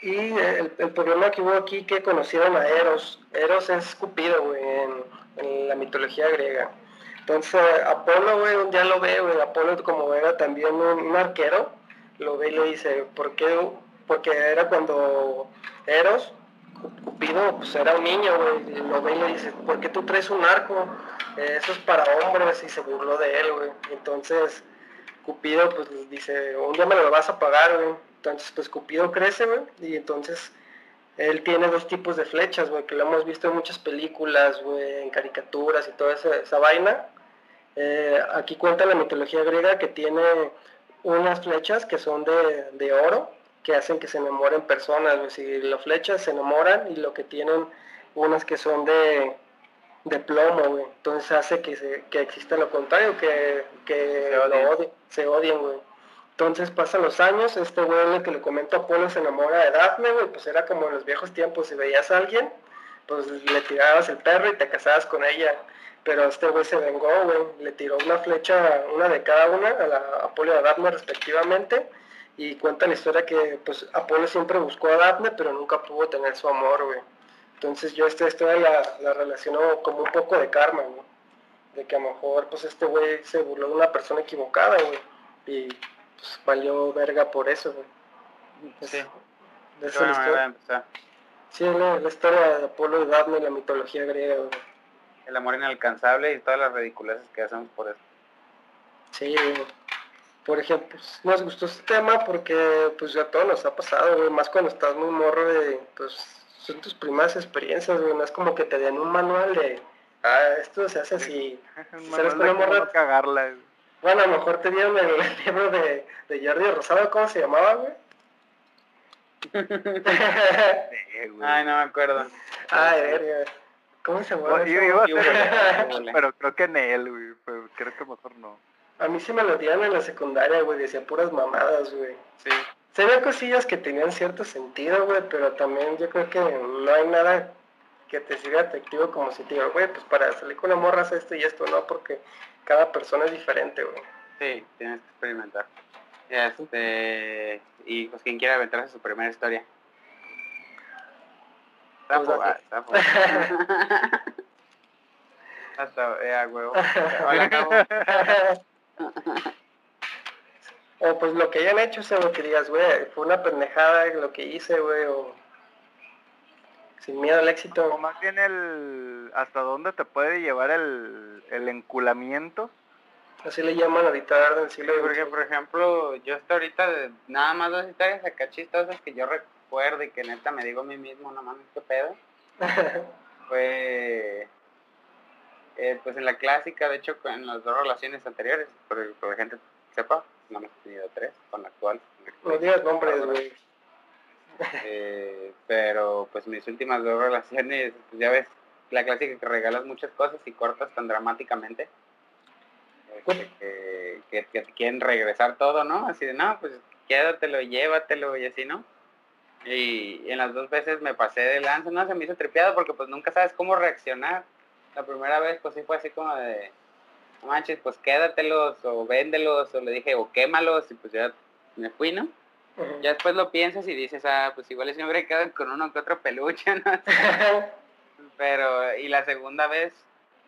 Y el, problema que hubo aquí que conocieron a Eros. Eros es Cupido, güey, en, la mitología griega. Entonces, Apolo, güey, día lo ve, güey, Apolo como era también un, arquero, lo ve y le dice, ¿por qué? Porque era cuando Eros, Cupido, pues era un niño, güey, lo ve y le dice, ¿por qué tú traes un arco? Eso es para hombres y se burló de él, güey. Entonces, Cupido, pues dice, un día me lo vas a pagar, güey. Entonces, pues Cupido crece, güey, y entonces él tiene dos tipos de flechas, güey, que lo hemos visto en muchas películas, güey, en caricaturas y toda esa, vaina. Eh, aquí cuenta la mitología griega que tiene unas flechas que son de, de oro, que hacen que se enamoren personas, güey. Si las flechas se enamoran y lo que tienen unas que son de, de plomo, güey. Entonces hace que, se, que exista lo contrario, que, que se, odien. güey. Entonces pasan los años, este güey el que le comento a Apolo se enamora de Daphne, güey, pues era como en los viejos tiempos, si veías a alguien, pues le tirabas el perro y te casabas con ella. Pero este güey se vengó, güey, le tiró una flecha, una de cada una, a la Apolo y a Daphne respectivamente, y cuenta la historia que pues Apolo siempre buscó a Daphne, pero nunca pudo tener su amor, güey. Entonces yo esta historia la, relaciono como un poco de karma, ¿no? De que a lo mejor pues este güey se burló de una persona equivocada, güey. Y pues valió verga por eso, güey. sí. De esa historia. Sí, la, la, historia de Apolo y Daphne, la mitología griega, güey. El amor inalcanzable y todas las ridiculeces que hacemos por eso. Sí, güey. por ejemplo, pues, nos gustó este tema porque pues ya todo nos ha pasado, güey, más cuando estás muy morro de, pues son tus primeras experiencias, güey, no es como que te den un manual de, ah, esto se hace así, ¿Sabes cómo cagarla? Bueno, a lo mejor te dieron el, libro de, de Jordi Rosado, ¿cómo se llamaba, güey? Ay, no me acuerdo. Ay, verga. ¿Cómo se llama? yo iba a ser, pero creo que en él, güey, creo que mejor no. A mí sí me lo dieron en la secundaria, güey, decía puras mamadas, güey. Sí. Se ve cosillas que tenían cierto sentido, güey, pero también yo creo que no hay nada que te siga atractivo como si te diga, güey, pues para salir con una morra esto y esto, no, porque cada persona es diferente, güey. Sí, tienes que experimentar. Este, y pues quien quiera aventarse su primera historia. Está pues está Hasta, eh, huevo. Hola, o pues lo que hayan hecho, o que digas, güey, fue una pendejada lo que hice, güey, o sin miedo al éxito. O más bien el, hasta dónde te puede llevar el, el enculamiento. Así le llaman ahorita en el siglo Porque, por ejemplo, yo hasta ahorita, nada más dos historias acá chistosas que yo recuerdo y que neta me digo a mí mismo, no mames, qué pedo. Fue eh, pues en la clásica, de hecho, en las dos relaciones anteriores, por, por la gente sepa, no hemos tenido tres, con la actual. No digas nombres, güey. Eh, pero pues mis últimas dos relaciones, pues ya ves, la clásica que regalas muchas cosas y cortas tan dramáticamente. Este, que, que, te quieren regresar todo, ¿no? Así de, no, pues quédatelo, llévatelo y así, ¿no? Y en las dos veces me pasé de lanza, no, se me hizo tripeado porque pues nunca sabes cómo reaccionar la primera vez pues sí fue así como de, no manches, pues quédatelos o véndelos o le dije o quémalos y pues ya me fui, ¿no? Ya después lo piensas y dices, ah, pues igual si me hubiera quedado con uno que otro peluche, ¿no? Pero, y la segunda vez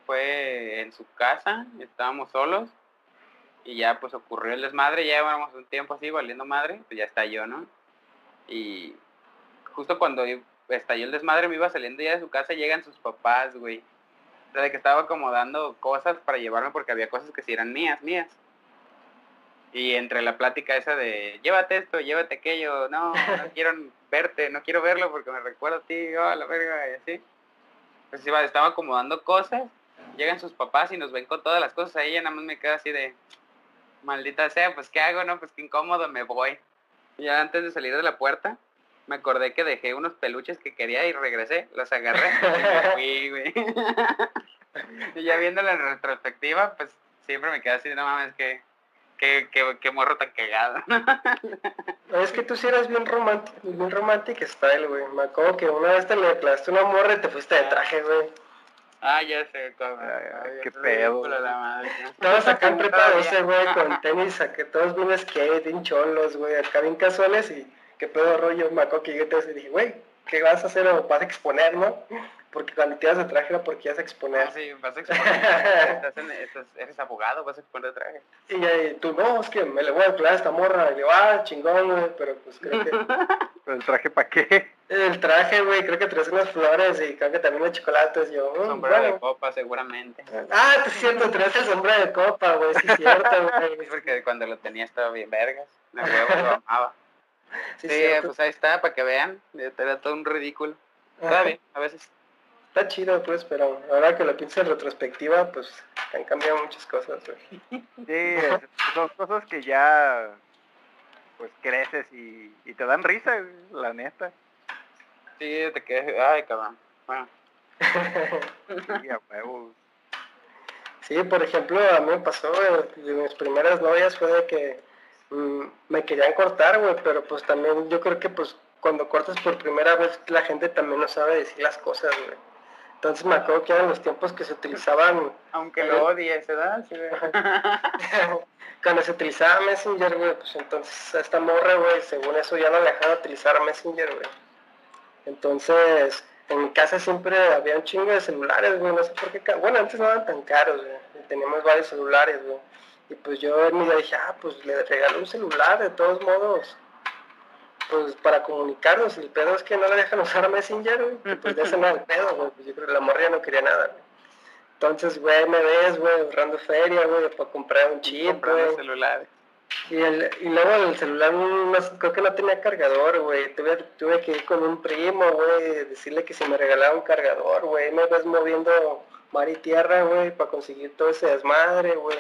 fue en su casa, estábamos solos y ya pues ocurrió el desmadre, ya llevábamos un tiempo así valiendo madre, pues ya estalló, ¿no? Y justo cuando estalló el desmadre me iba saliendo ya de su casa, llegan sus papás, güey de que estaba acomodando cosas para llevarme porque había cosas que sí eran mías, mías. Y entre la plática esa de, llévate esto, llévate aquello, no, no quiero verte, no quiero verlo porque me recuerda a ti, oh, la verga, y así. Pues iba, estaba acomodando cosas, llegan sus papás y nos ven con todas las cosas ahí, y nada más me queda así de, maldita sea, pues ¿qué hago? No, pues qué incómodo, me voy. Y ya antes de salir de la puerta, me acordé que dejé unos peluches que quería y regresé, los agarré y me güey. y ya viéndolo en retrospectiva, pues siempre me quedé así, no mames, que... Qué, qué, morro tan cagado. es que tú sí eras bien romántico, bien romántico style, güey. Me acuerdo que una vez te le declaraste una morra y te fuiste de traje, güey. Ah, ya sé, qué pedo. Estabas acá en prepa ese, güey, con tenis, que todos bien skate, bien cholos, güey, acá bien casuales y qué pedo rollo, me acuerdo que llegué y dije, güey, ¿qué vas a hacer o vas a exponer, no? Porque cuando te ibas de traje era porque ibas a exponer. Ah, sí, vas a exponer. eres abogado, vas a exponer de traje. Y, y tú, no, es que me le voy a a esta morra. Y le ah, chingón, güey, pero pues creo que... ¿Pero el traje para qué? El traje, güey, creo que traes unas flores y creo que también unos chocolates. Yo, mm, sombrero de copa, seguramente. Ah, es cierto, traes el sombrero de copa, güey, sí es cierto, güey. porque cuando lo tenía estaba bien vergas. Me huevo lo amaba. Sí, pues ahí está, para que vean. Era todo un ridículo. Está bien, a veces. Está chido, pues, pero ahora que lo pienso en retrospectiva, pues han cambiado muchas cosas, güey. Sí, son cosas que ya, pues, creces y, y te dan risa, la neta. Sí, te quedas, ay, cabrón. Bueno. sí, a. Sí, por ejemplo, a mí me pasó, de mis primeras novias fue de que Mm, me querían cortar, güey, pero pues también yo creo que pues cuando cortas por primera vez la gente también no sabe decir las cosas, güey. Entonces me acuerdo que eran los tiempos que se utilizaban... Aunque lo odies, ¿verdad? Sí, Cuando se utilizaba Messenger, güey, pues entonces a esta morra, güey, según eso ya no le dejaban utilizar Messenger, güey. Entonces, en mi casa siempre había un chingo de celulares, güey, no sé por qué. Bueno, antes no eran tan caros, güey. Teníamos varios celulares, güey. Y pues yo en mi dije, ah, pues le regalo un celular, de todos modos, pues para comunicarnos. El pedo es que no le dejan usar Messenger, güey. Pues de ese no el pedo, güey. Pues yo creo que la morría no quería nada, güey. Entonces, güey, me ves, güey, ahorrando feria, güey, para comprar un chip, güey. celulares. Y, el, y luego el celular no, creo que no tenía cargador, güey. Tuve, tuve que ir con un primo, güey, decirle que si me regalaba un cargador, güey. Me vas moviendo mar y tierra, güey, para conseguir todo ese desmadre, güey.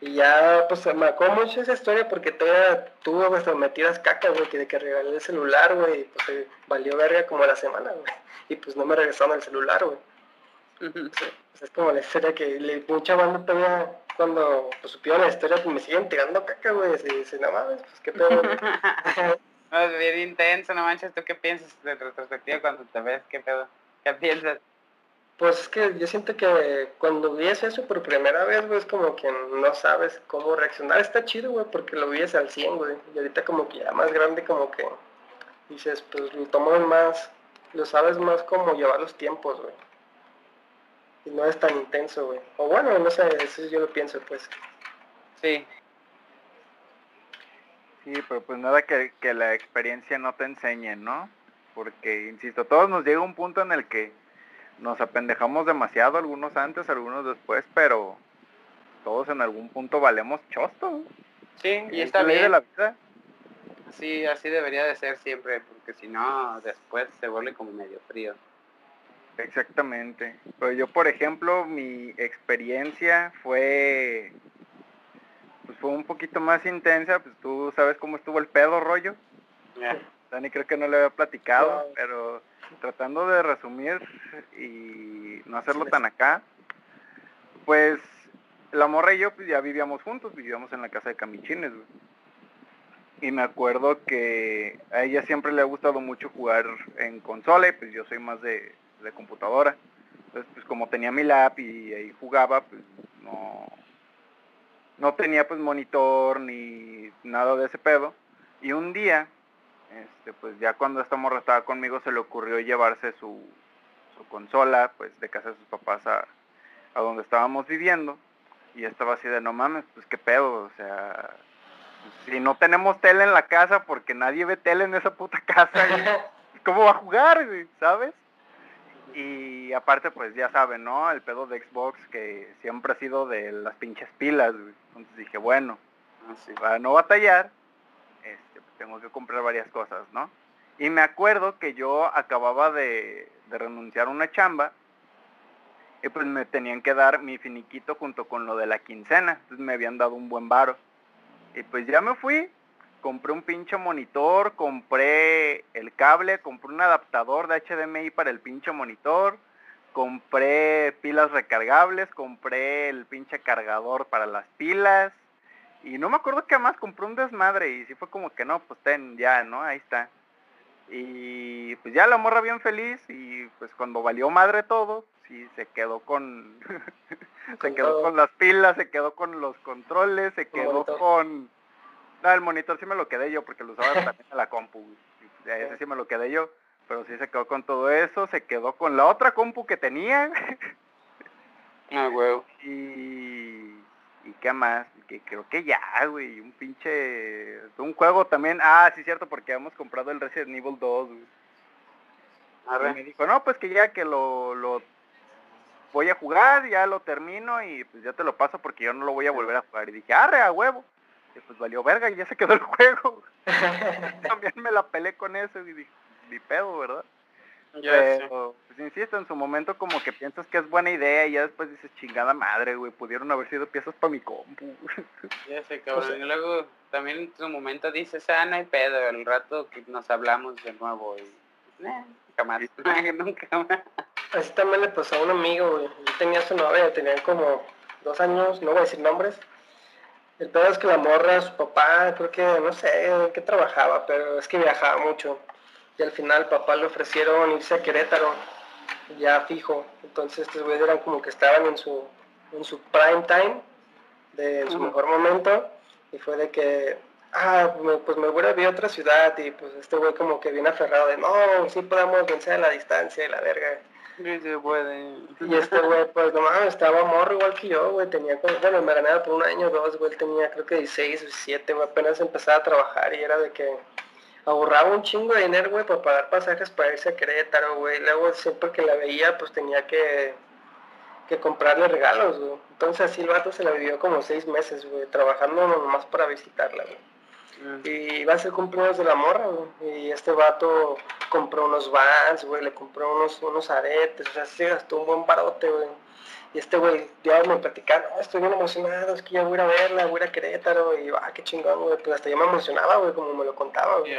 Y ya, pues me acuerdo mucho esa historia porque todavía tuvo hasta metidas cacas, güey, que de que regalé el celular, güey, pues eh, valió verga como la semana, güey. Y pues no me regresaron el celular, güey. Pues, es como la historia que le, mucha banda todavía cuando pues, supieron la historia pues me siguen tirando caca, güey. Si, dice, no mames, pues qué pedo, güey. no, es bien intenso, no manches. ¿Tú qué piensas de retrospectiva cuando te ves? ¿Qué pedo? ¿Qué piensas? Pues es que yo siento que cuando vies eso por primera vez, güey, es como que no sabes cómo reaccionar. Está chido, güey, porque lo vies al 100, güey. Y ahorita como que ya más grande, como que dices, pues lo tomas más, lo sabes más cómo llevar los tiempos, güey. Y no es tan intenso, güey. O bueno, no sé, eso yo lo pienso, pues. Sí. Sí, pero pues nada que, que la experiencia no te enseñe, ¿no? Porque, insisto, todos nos llega un punto en el que nos apendejamos demasiado, algunos antes, algunos después, pero todos en algún punto valemos chosto. Sí, y está bien. de la vida. Sí, así debería de ser siempre, porque si no, después se vuelve como medio frío. Exactamente. Pues yo, por ejemplo, mi experiencia fue pues fue un poquito más intensa, pues tú sabes cómo estuvo el pedo rollo. Dani creo que no le había platicado, pero tratando de resumir y no hacerlo tan acá, pues la morra y yo pues ya vivíamos juntos, vivíamos en la casa de Camichines, Y me acuerdo que a ella siempre le ha gustado mucho jugar en consola y pues yo soy más de, de computadora. Entonces pues como tenía mi lap y ahí jugaba, pues no, no tenía pues monitor ni nada de ese pedo. Y un día este, pues ya cuando esta morra estaba conmigo se le ocurrió llevarse su, consola, pues de casa de sus papás a, donde estábamos viviendo. Y estaba así de, no mames, pues qué pedo, o sea, si no tenemos tele en la casa porque nadie ve tele en esa puta casa, ¿cómo va a jugar, ¿Sabes? Y aparte, pues ya saben, ¿no? El pedo de Xbox que siempre ha sido de las pinches pilas, Entonces dije, bueno, ah, para no batallar, tengo que comprar varias cosas, ¿no? Y me acuerdo que yo acababa de, renunciar a una chamba y pues me tenían que dar mi finiquito junto con lo de la quincena, entonces me habían dado un buen varo. Y pues ya me fui, compré un pinche monitor, compré el cable, compré un adaptador de HDMI para el pinche monitor, compré pilas recargables, compré el pinche cargador para las pilas, y no me acuerdo que más compró un desmadre y sí fue como que no, pues ten, ya, ¿no? Ahí está. Y pues ya la morra bien feliz y pues cuando valió madre todo, sí se quedó con se quedó con las pilas, se quedó con los controles, se quedó con no, el monitor sí me lo quedé yo porque lo usaba también en la compu. Ese sí me lo quedé yo, pero sí se quedó con todo eso, se quedó con la otra compu que tenía. ah, huevo. Y y qué más, que creo que ya, güey, un pinche, un juego también, ah, sí cierto, porque hemos comprado el Resident Evil 2, güey. Y me dijo, no, pues que ya que lo, lo voy a jugar, ya lo termino y pues ya te lo paso porque yo no lo voy a volver a jugar. Y dije, arre, a huevo. Y pues valió verga y ya se quedó el juego. También me la pelé con eso y dije, mi pedo, ¿verdad? Pero, pues insisto, en su momento como que piensas que es buena idea y ya después dices, chingada madre, güey, pudieron haber sido piezas para mi compu. Ya sé, cabrón. y luego también en su momento dices, ah, no hay pedo, el rato que nos hablamos de nuevo y... Eh, nunca más, nunca más. Así también le pasó a un amigo, güey. Yo tenía su novia, tenían como dos años, no voy a decir nombres. El pedo es que la morra, su papá, creo que, no sé qué trabajaba, pero es que viajaba mucho y al final papá le ofrecieron irse a Querétaro, ya fijo. Entonces estos güeyes eran como que estaban en su, en su prime time, de su mejor momento, y fue de que, ah, pues me voy a ver a otra ciudad, y pues este güey como que viene aferrado de, no, sí podemos vencer a la distancia y la verga. Sí se puede. Y este güey, pues no mames, estaba morro igual que yo, güey, tenía como, bueno, me ganaba por un año o dos, güey, tenía creo que 16 o 17, güey, apenas empezaba a trabajar y era de que ahorraba un chingo de dinero, güey, para pagar pasajes para irse a Querétaro, güey. Luego siempre que la veía, pues tenía que, que comprarle regalos, güey. Entonces así el vato se la vivió como seis meses, güey, trabajando nomás para visitarla, güey. Mm. Y iba a ser cumpleaños de la morra, güey. Y este vato compró unos vans, güey, le compró unos, unos aretes, o sea, se gastó un buen barote, güey. Y este güey, ya me platicaron, "No, estoy bien emocionado, es que ya voy a ir a verla, voy a ir a Querétaro, y va, qué chingón, güey. Pues hasta yo me emocionaba, güey, como me lo contaba, güey.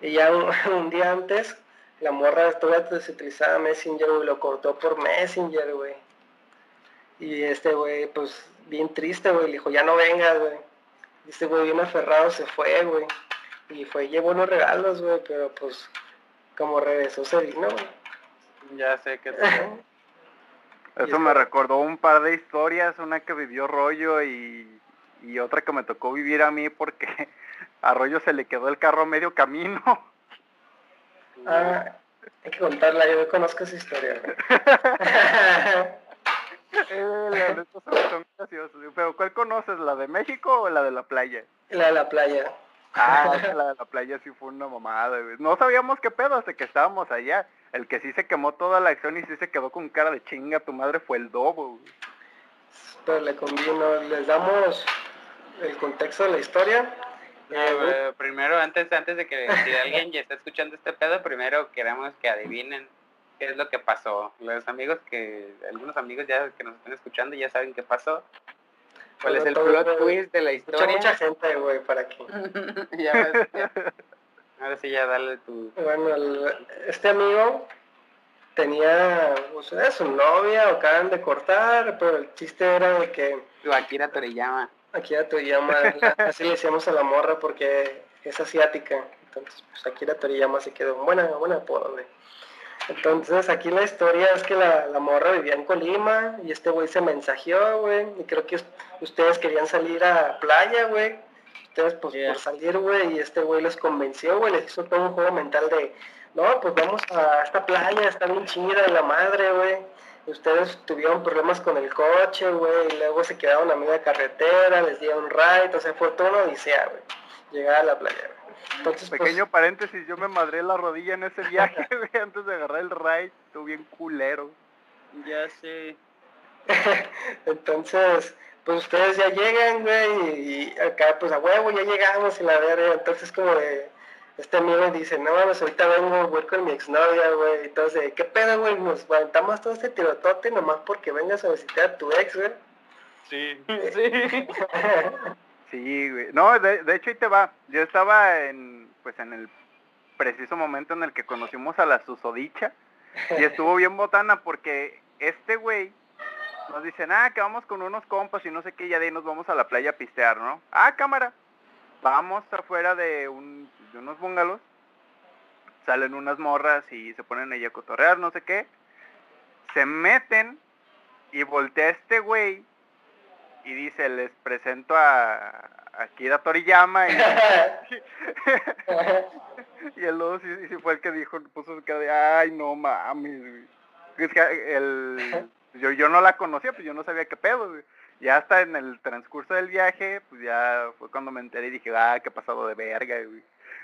Y ya un, un día antes, la morra todavía se utilizaba Messenger, güey, lo cortó por Messenger, güey. Y este güey, pues, bien triste, güey, le dijo, ya no vengas, güey. Y este güey, bien aferrado, se fue, güey. Y fue, llevó unos regalos, güey, pero pues, como regresó, se vino, güey. Ya sé que Eso es me recordó un par de historias, una que vivió Rollo y, y otra que me tocó vivir a mí porque a Rollo se le quedó el carro a medio camino. Ah, hay que contarla, yo conozco esa historia. Eh, son, graciosos. Pero ¿cuál conoces? ¿La de México o la de la playa? la de la playa. Ah, la de la playa sí fue una mamada. No sabíamos qué pedo hasta que estábamos allá. El que sí se quemó toda la acción y sí se quedó con cara de chinga tu madre fue el dobo, güey. Pero le convino, les damos el contexto de la historia. No, Eh, güey, güey, primero, antes, antes de que si alguien ya está escuchando este pedo, primero queremos que adivinen qué es lo que pasó. Los amigos que, algunos amigos ya que nos están escuchando ya saben qué pasó. ¿Cuál es el plot twist de la mucha, historia? mucha gente, güey, para que... ya ves, ya. Ahora sí ya dale tu... Bueno, el- este amigo tenía, pues era su novia, o acaban de cortar, pero el chiste era de que Tu Akira Toriyama. aquí a Toriyama, así le decíamos a la morra porque es asiática, entonces pues Akira Toriyama se quedó, buena, buena apodo, güey. Entonces aquí la historia es que la, la morra vivía en Colima y este güey se mensajeó, güey, y creo que us- ustedes querían salir a playa, güey. Ustedes pues Yeah. por salir, güey, y este güey les convenció, güey, les hizo todo un juego mental de, no, pues vamos a esta playa, está bien chida la madre, güey. Ustedes tuvieron problemas con el coche, güey, y luego se quedaron a media carretera, les dieron ride, o sea, fue toda una odisea, güey, llegar a la playa, güey. Entonces, pues, Pequeño paréntesis, yo me madré la rodilla en ese viaje, güey, antes de agarrar el ride. Estuvo bien culero. Ya sé. Entonces, pues ustedes ya llegan, güey, y acá, pues a huevo, ya llegamos y la verga. Entonces, como de, este amigo dice, no mames, ahorita vengo, voy con mi exnovia, güey. Entonces, ¿qué pedo, güey? Nos aventamos todo este tirotote nomás porque vengas a visitar a tu ex, güey. Sí. Sí. Sí, güey. No, de, de hecho ahí te va. Yo estaba en, pues en el preciso momento en el que conocimos a la susodicha y estuvo bien botana porque este güey nos dicen, ah, que vamos con unos compas y no sé qué, ya de ahí nos vamos a la playa a pistear, ¿no? Ah, cámara. Vamos afuera de, un, de unos bungalows, salen unas morras y se ponen ahí a cotorrear, no sé qué. Se meten y voltea este güey y dice, les presento a, a Kira Toriyama y, y el lobo sí, sí fue el que dijo, puso su cara de, ay, no mames, güey". Es el, yo, yo no la conocía, pues yo no sabía qué pedo, güey. Ya hasta en el transcurso del viaje, pues ya fue cuando me enteré y dije, ah, qué pasado de verga, güey.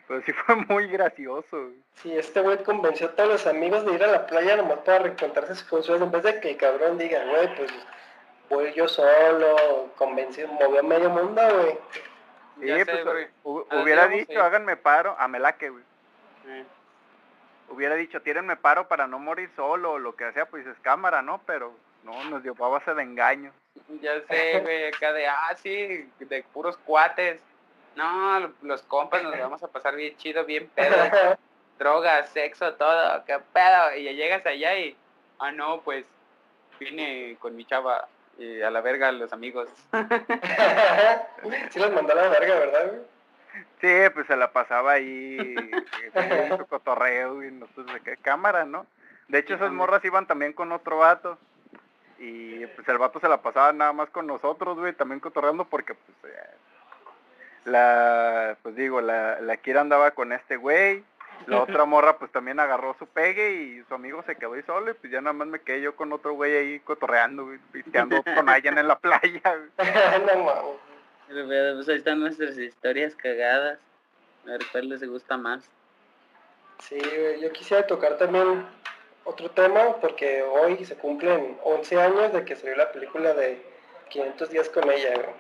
Pero sí fue muy gracioso, güey. Sí, este güey convenció a todos los amigos de ir a la playa nomás para recontarse sus funciones. En vez de que el cabrón diga, güey, pues voy yo solo, convenció, movió a medio mundo, güey. Sí, Ya sé, pues, güey. hu- ¿A dónde hubiera dicho, háganme paro, a Melaque, güey. Eh, Hubiera dicho, tírenme paro para no morir solo o lo que sea, pues es cámara, ¿no? Pero no, nos dio base de engaño. Ya sé, güey, acá de, ah, sí, de puros cuates. No, los compas nos vamos a pasar bien chido, bien pedo. drogas, sexo, todo, qué pedo. Y ya llegas allá y, ah, no, pues vine con mi chava y a la verga los amigos. sí los mandó a la verga, ¿verdad, güey? Sí, pues se la pasaba ahí en su cotorreo y nosotros de qué cámara, ¿no? De hecho, esas morras iban también con otro vato. Y pues el vato se la pasaba nada más con nosotros, güey, también cotorreando porque pues eh, la, pues digo, la, la Kira andaba con este güey, la otra morra pues también agarró su pegue y su amigo se quedó ahí solo y pues ya nada más me quedé yo con otro güey ahí cotorreando, güey, pisteando con Ayan en la playa, güey. Pero, pues ahí están nuestras historias cagadas. A ver cuál les gusta más. Sí, güey, yo quisiera tocar también otro tema, porque hoy se cumplen 11 años de que salió la película de 500 días con ella, güey.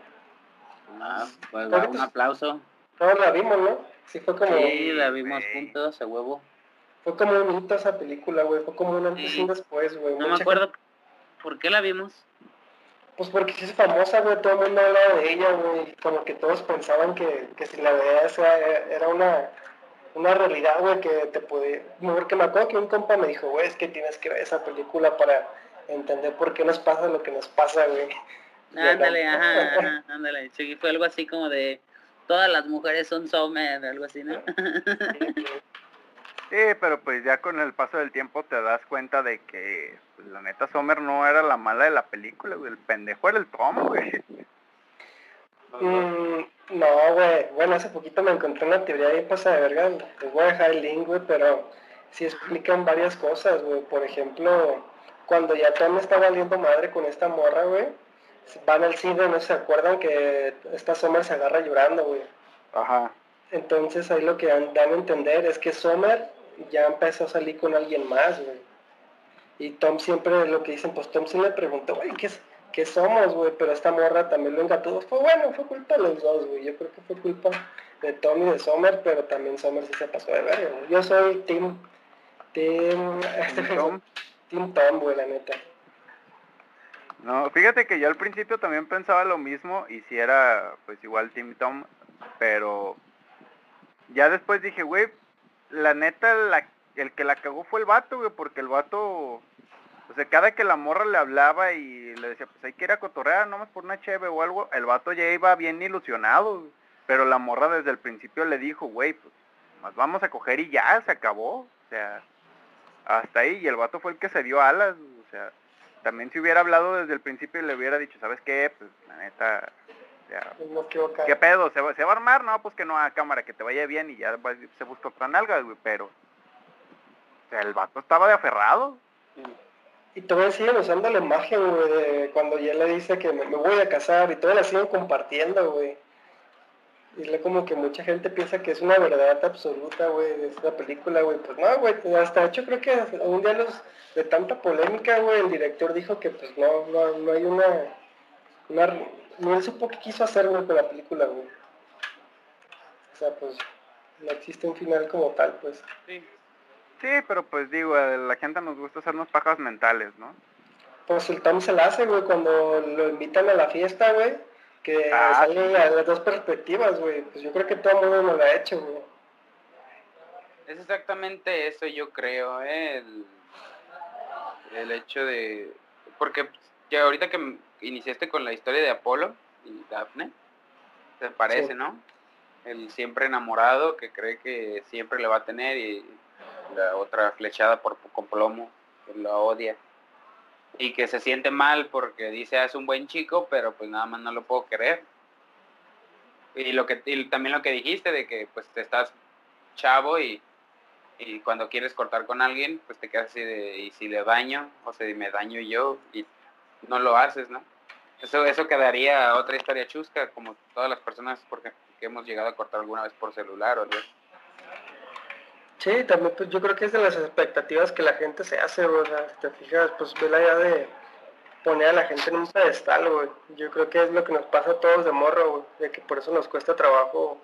Ah, pues un aplauso. Todos la vimos, ¿no? Sí, fue como... Sí, la vimos juntos, a huevo. Fue como un hito esa película, güey. Fue como un antes y un después, güey. No me acuerdo por qué la vimos. Pues porque sí es famosa, güey. Todo el mundo hablaba de ella, güey. Como que todos pensaban que, que si la veías era una una realidad, güey, que te puede... Porque me acuerdo que un compa me dijo, güey, es que tienes que ver esa película para entender por qué nos pasa lo que nos pasa, güey. Ándale, ajá, ándale. Sí, fue algo así como de todas las mujeres son Sommer, algo así, ¿no? Sí, pero pues ya con el paso del tiempo te das cuenta de que pues, la neta Sommer no era la mala de la película, güey. El pendejo era el Tom, güey. Mm, no, güey. Bueno, hace poquito me encontré una teoría ahí pasa de verga. Les voy a dejar el link, güey, pero sí explican varias cosas, güey. Por ejemplo, cuando ya Tom está valiendo madre con esta morra, güey, van al cine, no se acuerdan que esta Sommer se agarra llorando, güey. Ajá. Entonces ahí lo que dan, a entender es que Sommer ya empezó a salir con alguien más, güey. Y Tom siempre lo que dicen, pues Tom sí le preguntó, güey, ¿qué que somos, güey, pero esta morra también lo engató. Fue bueno, fue culpa de los dos, güey. Yo creo que fue culpa de Tom y de Sommer, pero también Sommer sí se pasó de verga, güey. Yo soy Team. Team. Tom. Team Tom, güey, la neta. No, fíjate que yo al principio también pensaba lo mismo y si era pues igual Team Tom, pero ya después dije, güey, la neta, la, el que la cagó fue el vato, güey, porque el vato o sea, cada que la morra le hablaba y le decía, pues hay que ir a cotorrear, nomás por una cheve o algo, el vato ya iba bien ilusionado, pero la morra desde el principio le dijo, güey, pues más vamos a coger y ya, se acabó, o sea, hasta ahí, y el vato fue el que se dio alas, o sea, también si hubiera hablado desde el principio y le hubiera dicho, ¿sabes qué? Pues la neta, ¿qué pedo? ¿Se va, ¿Se va a armar? No, pues que no a cámara, que te vaya bien y ya se busca otra nalga, güey, pero, o sea, el vato estaba de aferrado. Y todavía siguen usando la imagen, güey, de cuando ya le dice que me, voy a casar y todavía la siguen compartiendo, güey. Y es como que mucha gente piensa que es una verdad absoluta, güey, de esta película, güey. Pues no, güey, hasta hecho creo que un día los, de tanta polémica, güey, el director dijo que pues no, no, no hay una, una, no él supo qué quiso hacer, güey, con la película, güey. O sea, pues no existe un final como tal, pues. Sí. Sí, pero pues digo, a la gente nos gusta hacernos pajas mentales, ¿no? Pues el Tom se la hace, güey, cuando lo invitan a la fiesta, güey, que ah, sale a las dos perspectivas, güey. Pues yo creo que todo el mundo nos lo ha hecho, güey. Es exactamente eso, yo creo, ¿eh? el, el hecho de... Porque ya ahorita que iniciaste con la historia de Apolo y Daphne, te parece, ¿no? El siempre enamorado que cree que siempre le va a tener y la otra flechada por, con plomo, que lo odia. Y que se siente mal porque dice, ah, es un buen chico, pero pues nada más no lo puedo querer. Y, lo que, también lo que dijiste de que pues te estás chavo y, y cuando quieres cortar con alguien, pues te quedas así de, y si le daño, o si me daño yo, y no lo haces, ¿no? Eso, eso quedaría otra historia chusca, como todas las personas porque, que hemos llegado a cortar alguna vez por celular o algo. Sí, también pues yo creo que es de las expectativas que la gente se hace, o sea, te fijas, pues ve la idea de poner a la gente en un pedestal, güey. Yo creo que es lo que nos pasa a todos de morro, güey, de que por eso nos cuesta trabajo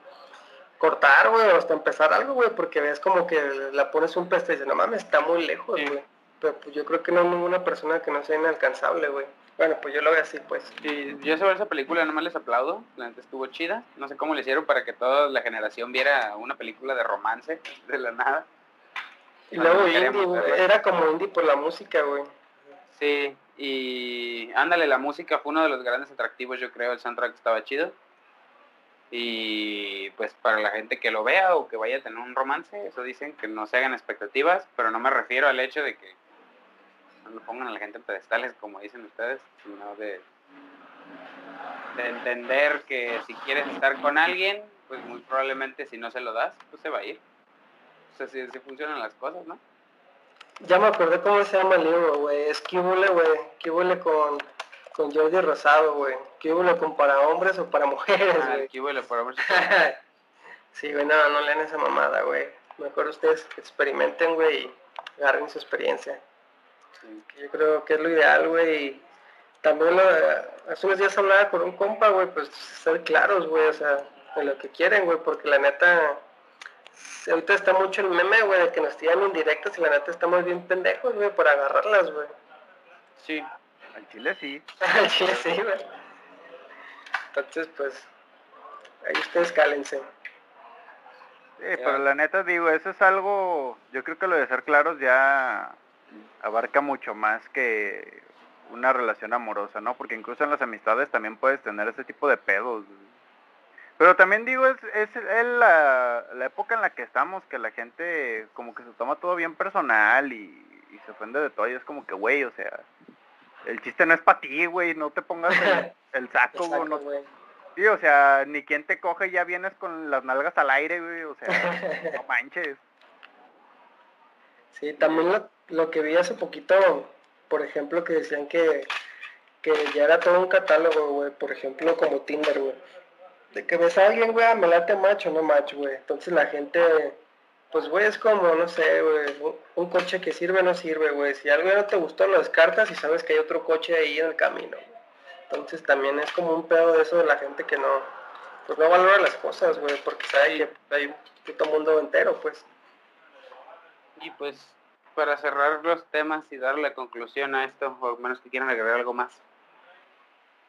cortar, güey, o hasta empezar algo, güey, porque ves como que la pones un pedestal y dices, no mames, está muy lejos, güey. Pero pues yo creo que no hay ninguna persona que no sea inalcanzable, güey. Bueno, pues yo lo veo así, pues. Y yo sobre esa película no me les aplaudo, la gente estuvo chida. No sé cómo le hicieron para que toda la generación viera una película de romance de la nada. Y luego indie, era como indie por la música, güey. Sí, y ándale, la música fue uno de los grandes atractivos, yo creo, el soundtrack estaba chido. Y pues para la gente que lo vea o que vaya a tener un romance, eso dicen que no se hagan expectativas, pero no me refiero al hecho de que no pongan a la gente en pedestales, como dicen ustedes, sino de, de entender que si quieres estar con alguien, pues muy probablemente si no se lo das, pues se va a ir. O sea, si, funcionan las cosas, ¿no? Ya me acordé cómo se llama el libro, güey. Es Kibule, güey. Kibule con, con Jordi Rosado, güey. Kibule con para hombres o para mujeres, ah, güey. para hombres. sí, güey, no, no lean esa mamada, güey. Mejor ustedes experimenten, güey, y agarren su experiencia. Yo creo que es lo ideal, güey. Y también lo, hace unos días hablaba con un compa, güey, pues ser claros, güey, o sea, de lo que quieren, güey, porque la neta, ahorita está mucho el meme, güey, de que nos tiran indirectos y la neta estamos bien pendejos, güey, por agarrarlas, güey. Sí, al chile sí. al chile sí, güey. Entonces, pues, ahí ustedes cálense. Sí, pero la neta digo, eso es algo, yo creo que lo de ser claros ya abarca mucho más que una relación amorosa, ¿no? Porque incluso en las amistades también puedes tener ese tipo de pedos. Pero también digo, es, es, la, época en la que estamos, que la gente como que se toma todo bien personal y, se ofende de todo y es como que, güey, o sea, el chiste no es para ti, güey, no te pongas el, saco, güey. Sí, o sea, ni quien te coge ya vienes con las nalgas al aire, güey, o sea, no manches. Sí, también lo, lo que vi hace poquito por ejemplo, que decían que, que ya era todo un catálogo, güey, por ejemplo, como Tinder, güey. De que ves a alguien, güey, ah, me late macho, no macho, güey. Entonces la gente, pues, güey, es como, no sé, güey, un coche que sirve no sirve, güey. Si algo no te gustó, lo descartas y sabes que hay otro coche ahí en el camino. Entonces también es como un pedo de eso de la gente que no, pues no valora las cosas, güey, porque sabe que hay un puto mundo entero, pues. Y pues para cerrar los temas y darle la conclusión a esto, o menos que quieran agregar algo más.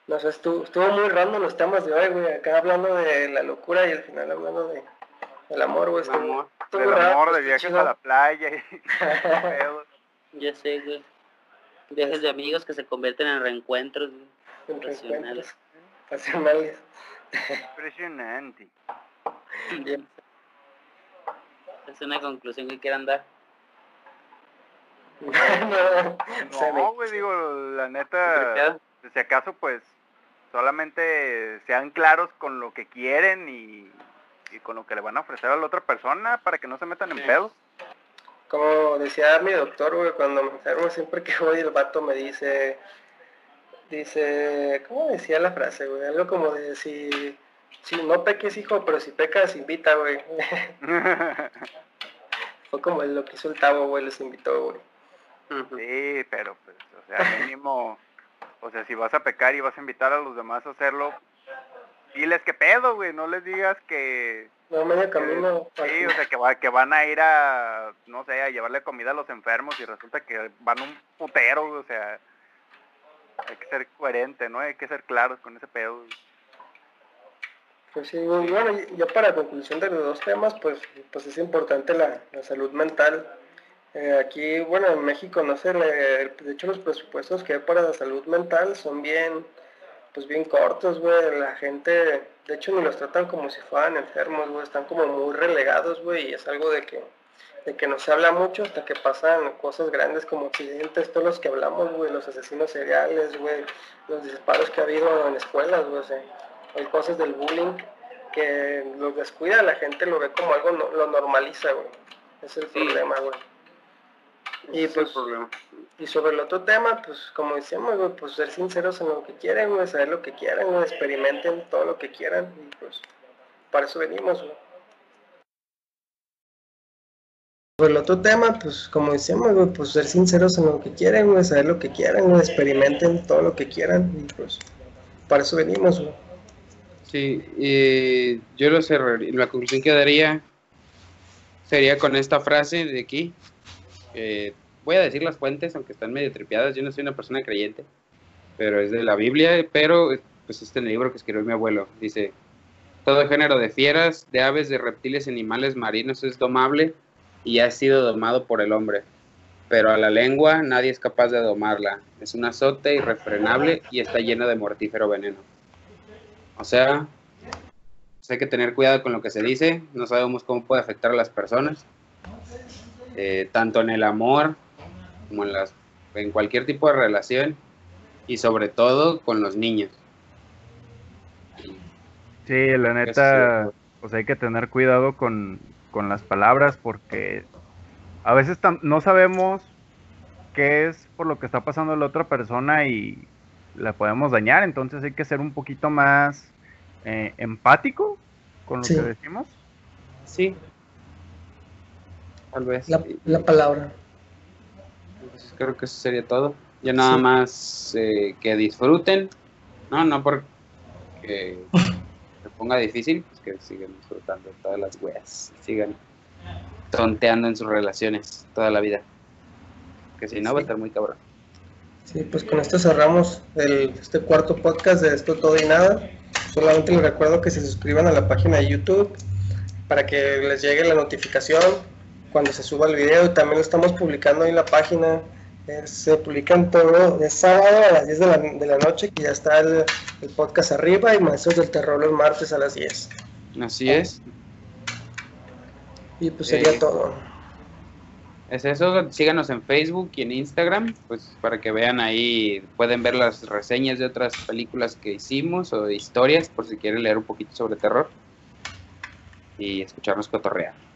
No sé, estuvo, estuvo muy random los temas de hoy, güey. Acá hablando de la locura y al final hablando de el amor, güey. amor. Del amor, de viajes a la playa. Y... ya sé, güey. Viajes de amigos que se convierten en reencuentros, En reencuentros. Pasionales. Impresionante. Es una conclusión que quieran dar. no, güey, digo, la neta, si acaso, pues, solamente sean claros con lo que quieren y, con lo que le van a ofrecer a la otra persona para que no se metan en pedos. Como decía mi doctor, güey, cuando me enfermo, siempre que voy el vato me dice, dice, ¿cómo decía la frase, güey? Algo como de si, si no peques, hijo, pero si pecas, invita, güey. Fue como lo que hizo el Tavo, güey, los invitó, güey. Sí, pero pues, o sea, mínimo, o sea, si vas a pecar y vas a invitar a los demás a hacerlo, diles que pedo, güey, no les digas que... No, medio camino. sí, o sea, que, va, que van a ir a, no sé, a llevarle comida a los enfermos y resulta que van un putero, o sea, hay que ser coherente, ¿no? Hay que ser claros con ese pedo. Pues sí, bueno, ya para conclusión de los dos temas, pues, pues es importante la, la salud mental eh, aquí, bueno, en México, no sé, de hecho los presupuestos que hay para la salud mental son bien, pues bien cortos, güey. La gente, de hecho, ni los tratan como si fueran enfermos, güey. Están como muy relegados, güey, y es algo de que, de que no se habla mucho hasta que pasan cosas grandes como accidentes, todos los que hablamos, güey, los asesinos seriales, güey, los disparos que ha habido en escuelas, güey, hay cosas del bullying que los descuida, la gente lo ve como algo, lo normaliza, güey. Es el problema, güey. Y pues, y sobre el otro tema, pues como decíamos, pues ser sinceros en lo que quieren, güey, saber lo que quieran, experimenten todo lo que quieran y pues para eso venimos, güey. Sobre el otro tema, pues como decíamos, güey, pues ser sinceros en lo que quieren, güey, saber lo que quieran, experimenten todo lo que quieran y pues para eso venimos, güey. Sí, y yo lo cerraría, la conclusión que daría sería con esta frase de aquí, voy a decir las fuentes, aunque están medio tripiadas, yo no soy una persona creyente, pero es de la Biblia, pero pues este libro que escribió mi abuelo, dice, todo género de fieras, de aves, de reptiles, animales marinos es domable y ha sido domado por el hombre, pero a la lengua nadie es capaz de domarla, es un azote irrefrenable y está lleno de mortífero veneno. O sea, pues, hay que tener cuidado con lo que se dice, no sabemos cómo puede afectar a las personas eh, tanto en el amor como en, las, en cualquier tipo de relación y sobre todo con los niños. Sí, la neta, pues hay que tener cuidado con, las palabras porque a veces no sabemos qué es por lo que está pasando la otra persona y la podemos dañar, entonces hay que ser un poquito más eh, empático con lo que decimos. Sí, tal vez. La, palabra. pues, creo que eso sería todo. Ya nada más eh, que disfruten, no, no porque se ponga difícil, pues que sigan disfrutando todas las weas, sigan tonteando en sus relaciones toda la vida. Que si no, va a estar muy cabrón. Sí, pues con esto cerramos el, este cuarto podcast de Esto Todo y Nada. Solamente les recuerdo que se suscriban a la página de YouTube para que les llegue la notificación cuando se suba el video y también lo estamos publicando en la página. se publican todo, es sábado a las 10 de la, de la noche que ya está el, podcast arriba y Maestros del Terror los martes a las 10. Así es. Y pues sería eh, todo. Es eso, síganos en Facebook y en Instagram, pues para que vean ahí, pueden ver las reseñas de otras películas que hicimos o historias, por si quieren leer un poquito sobre terror y escucharnos cotorrear.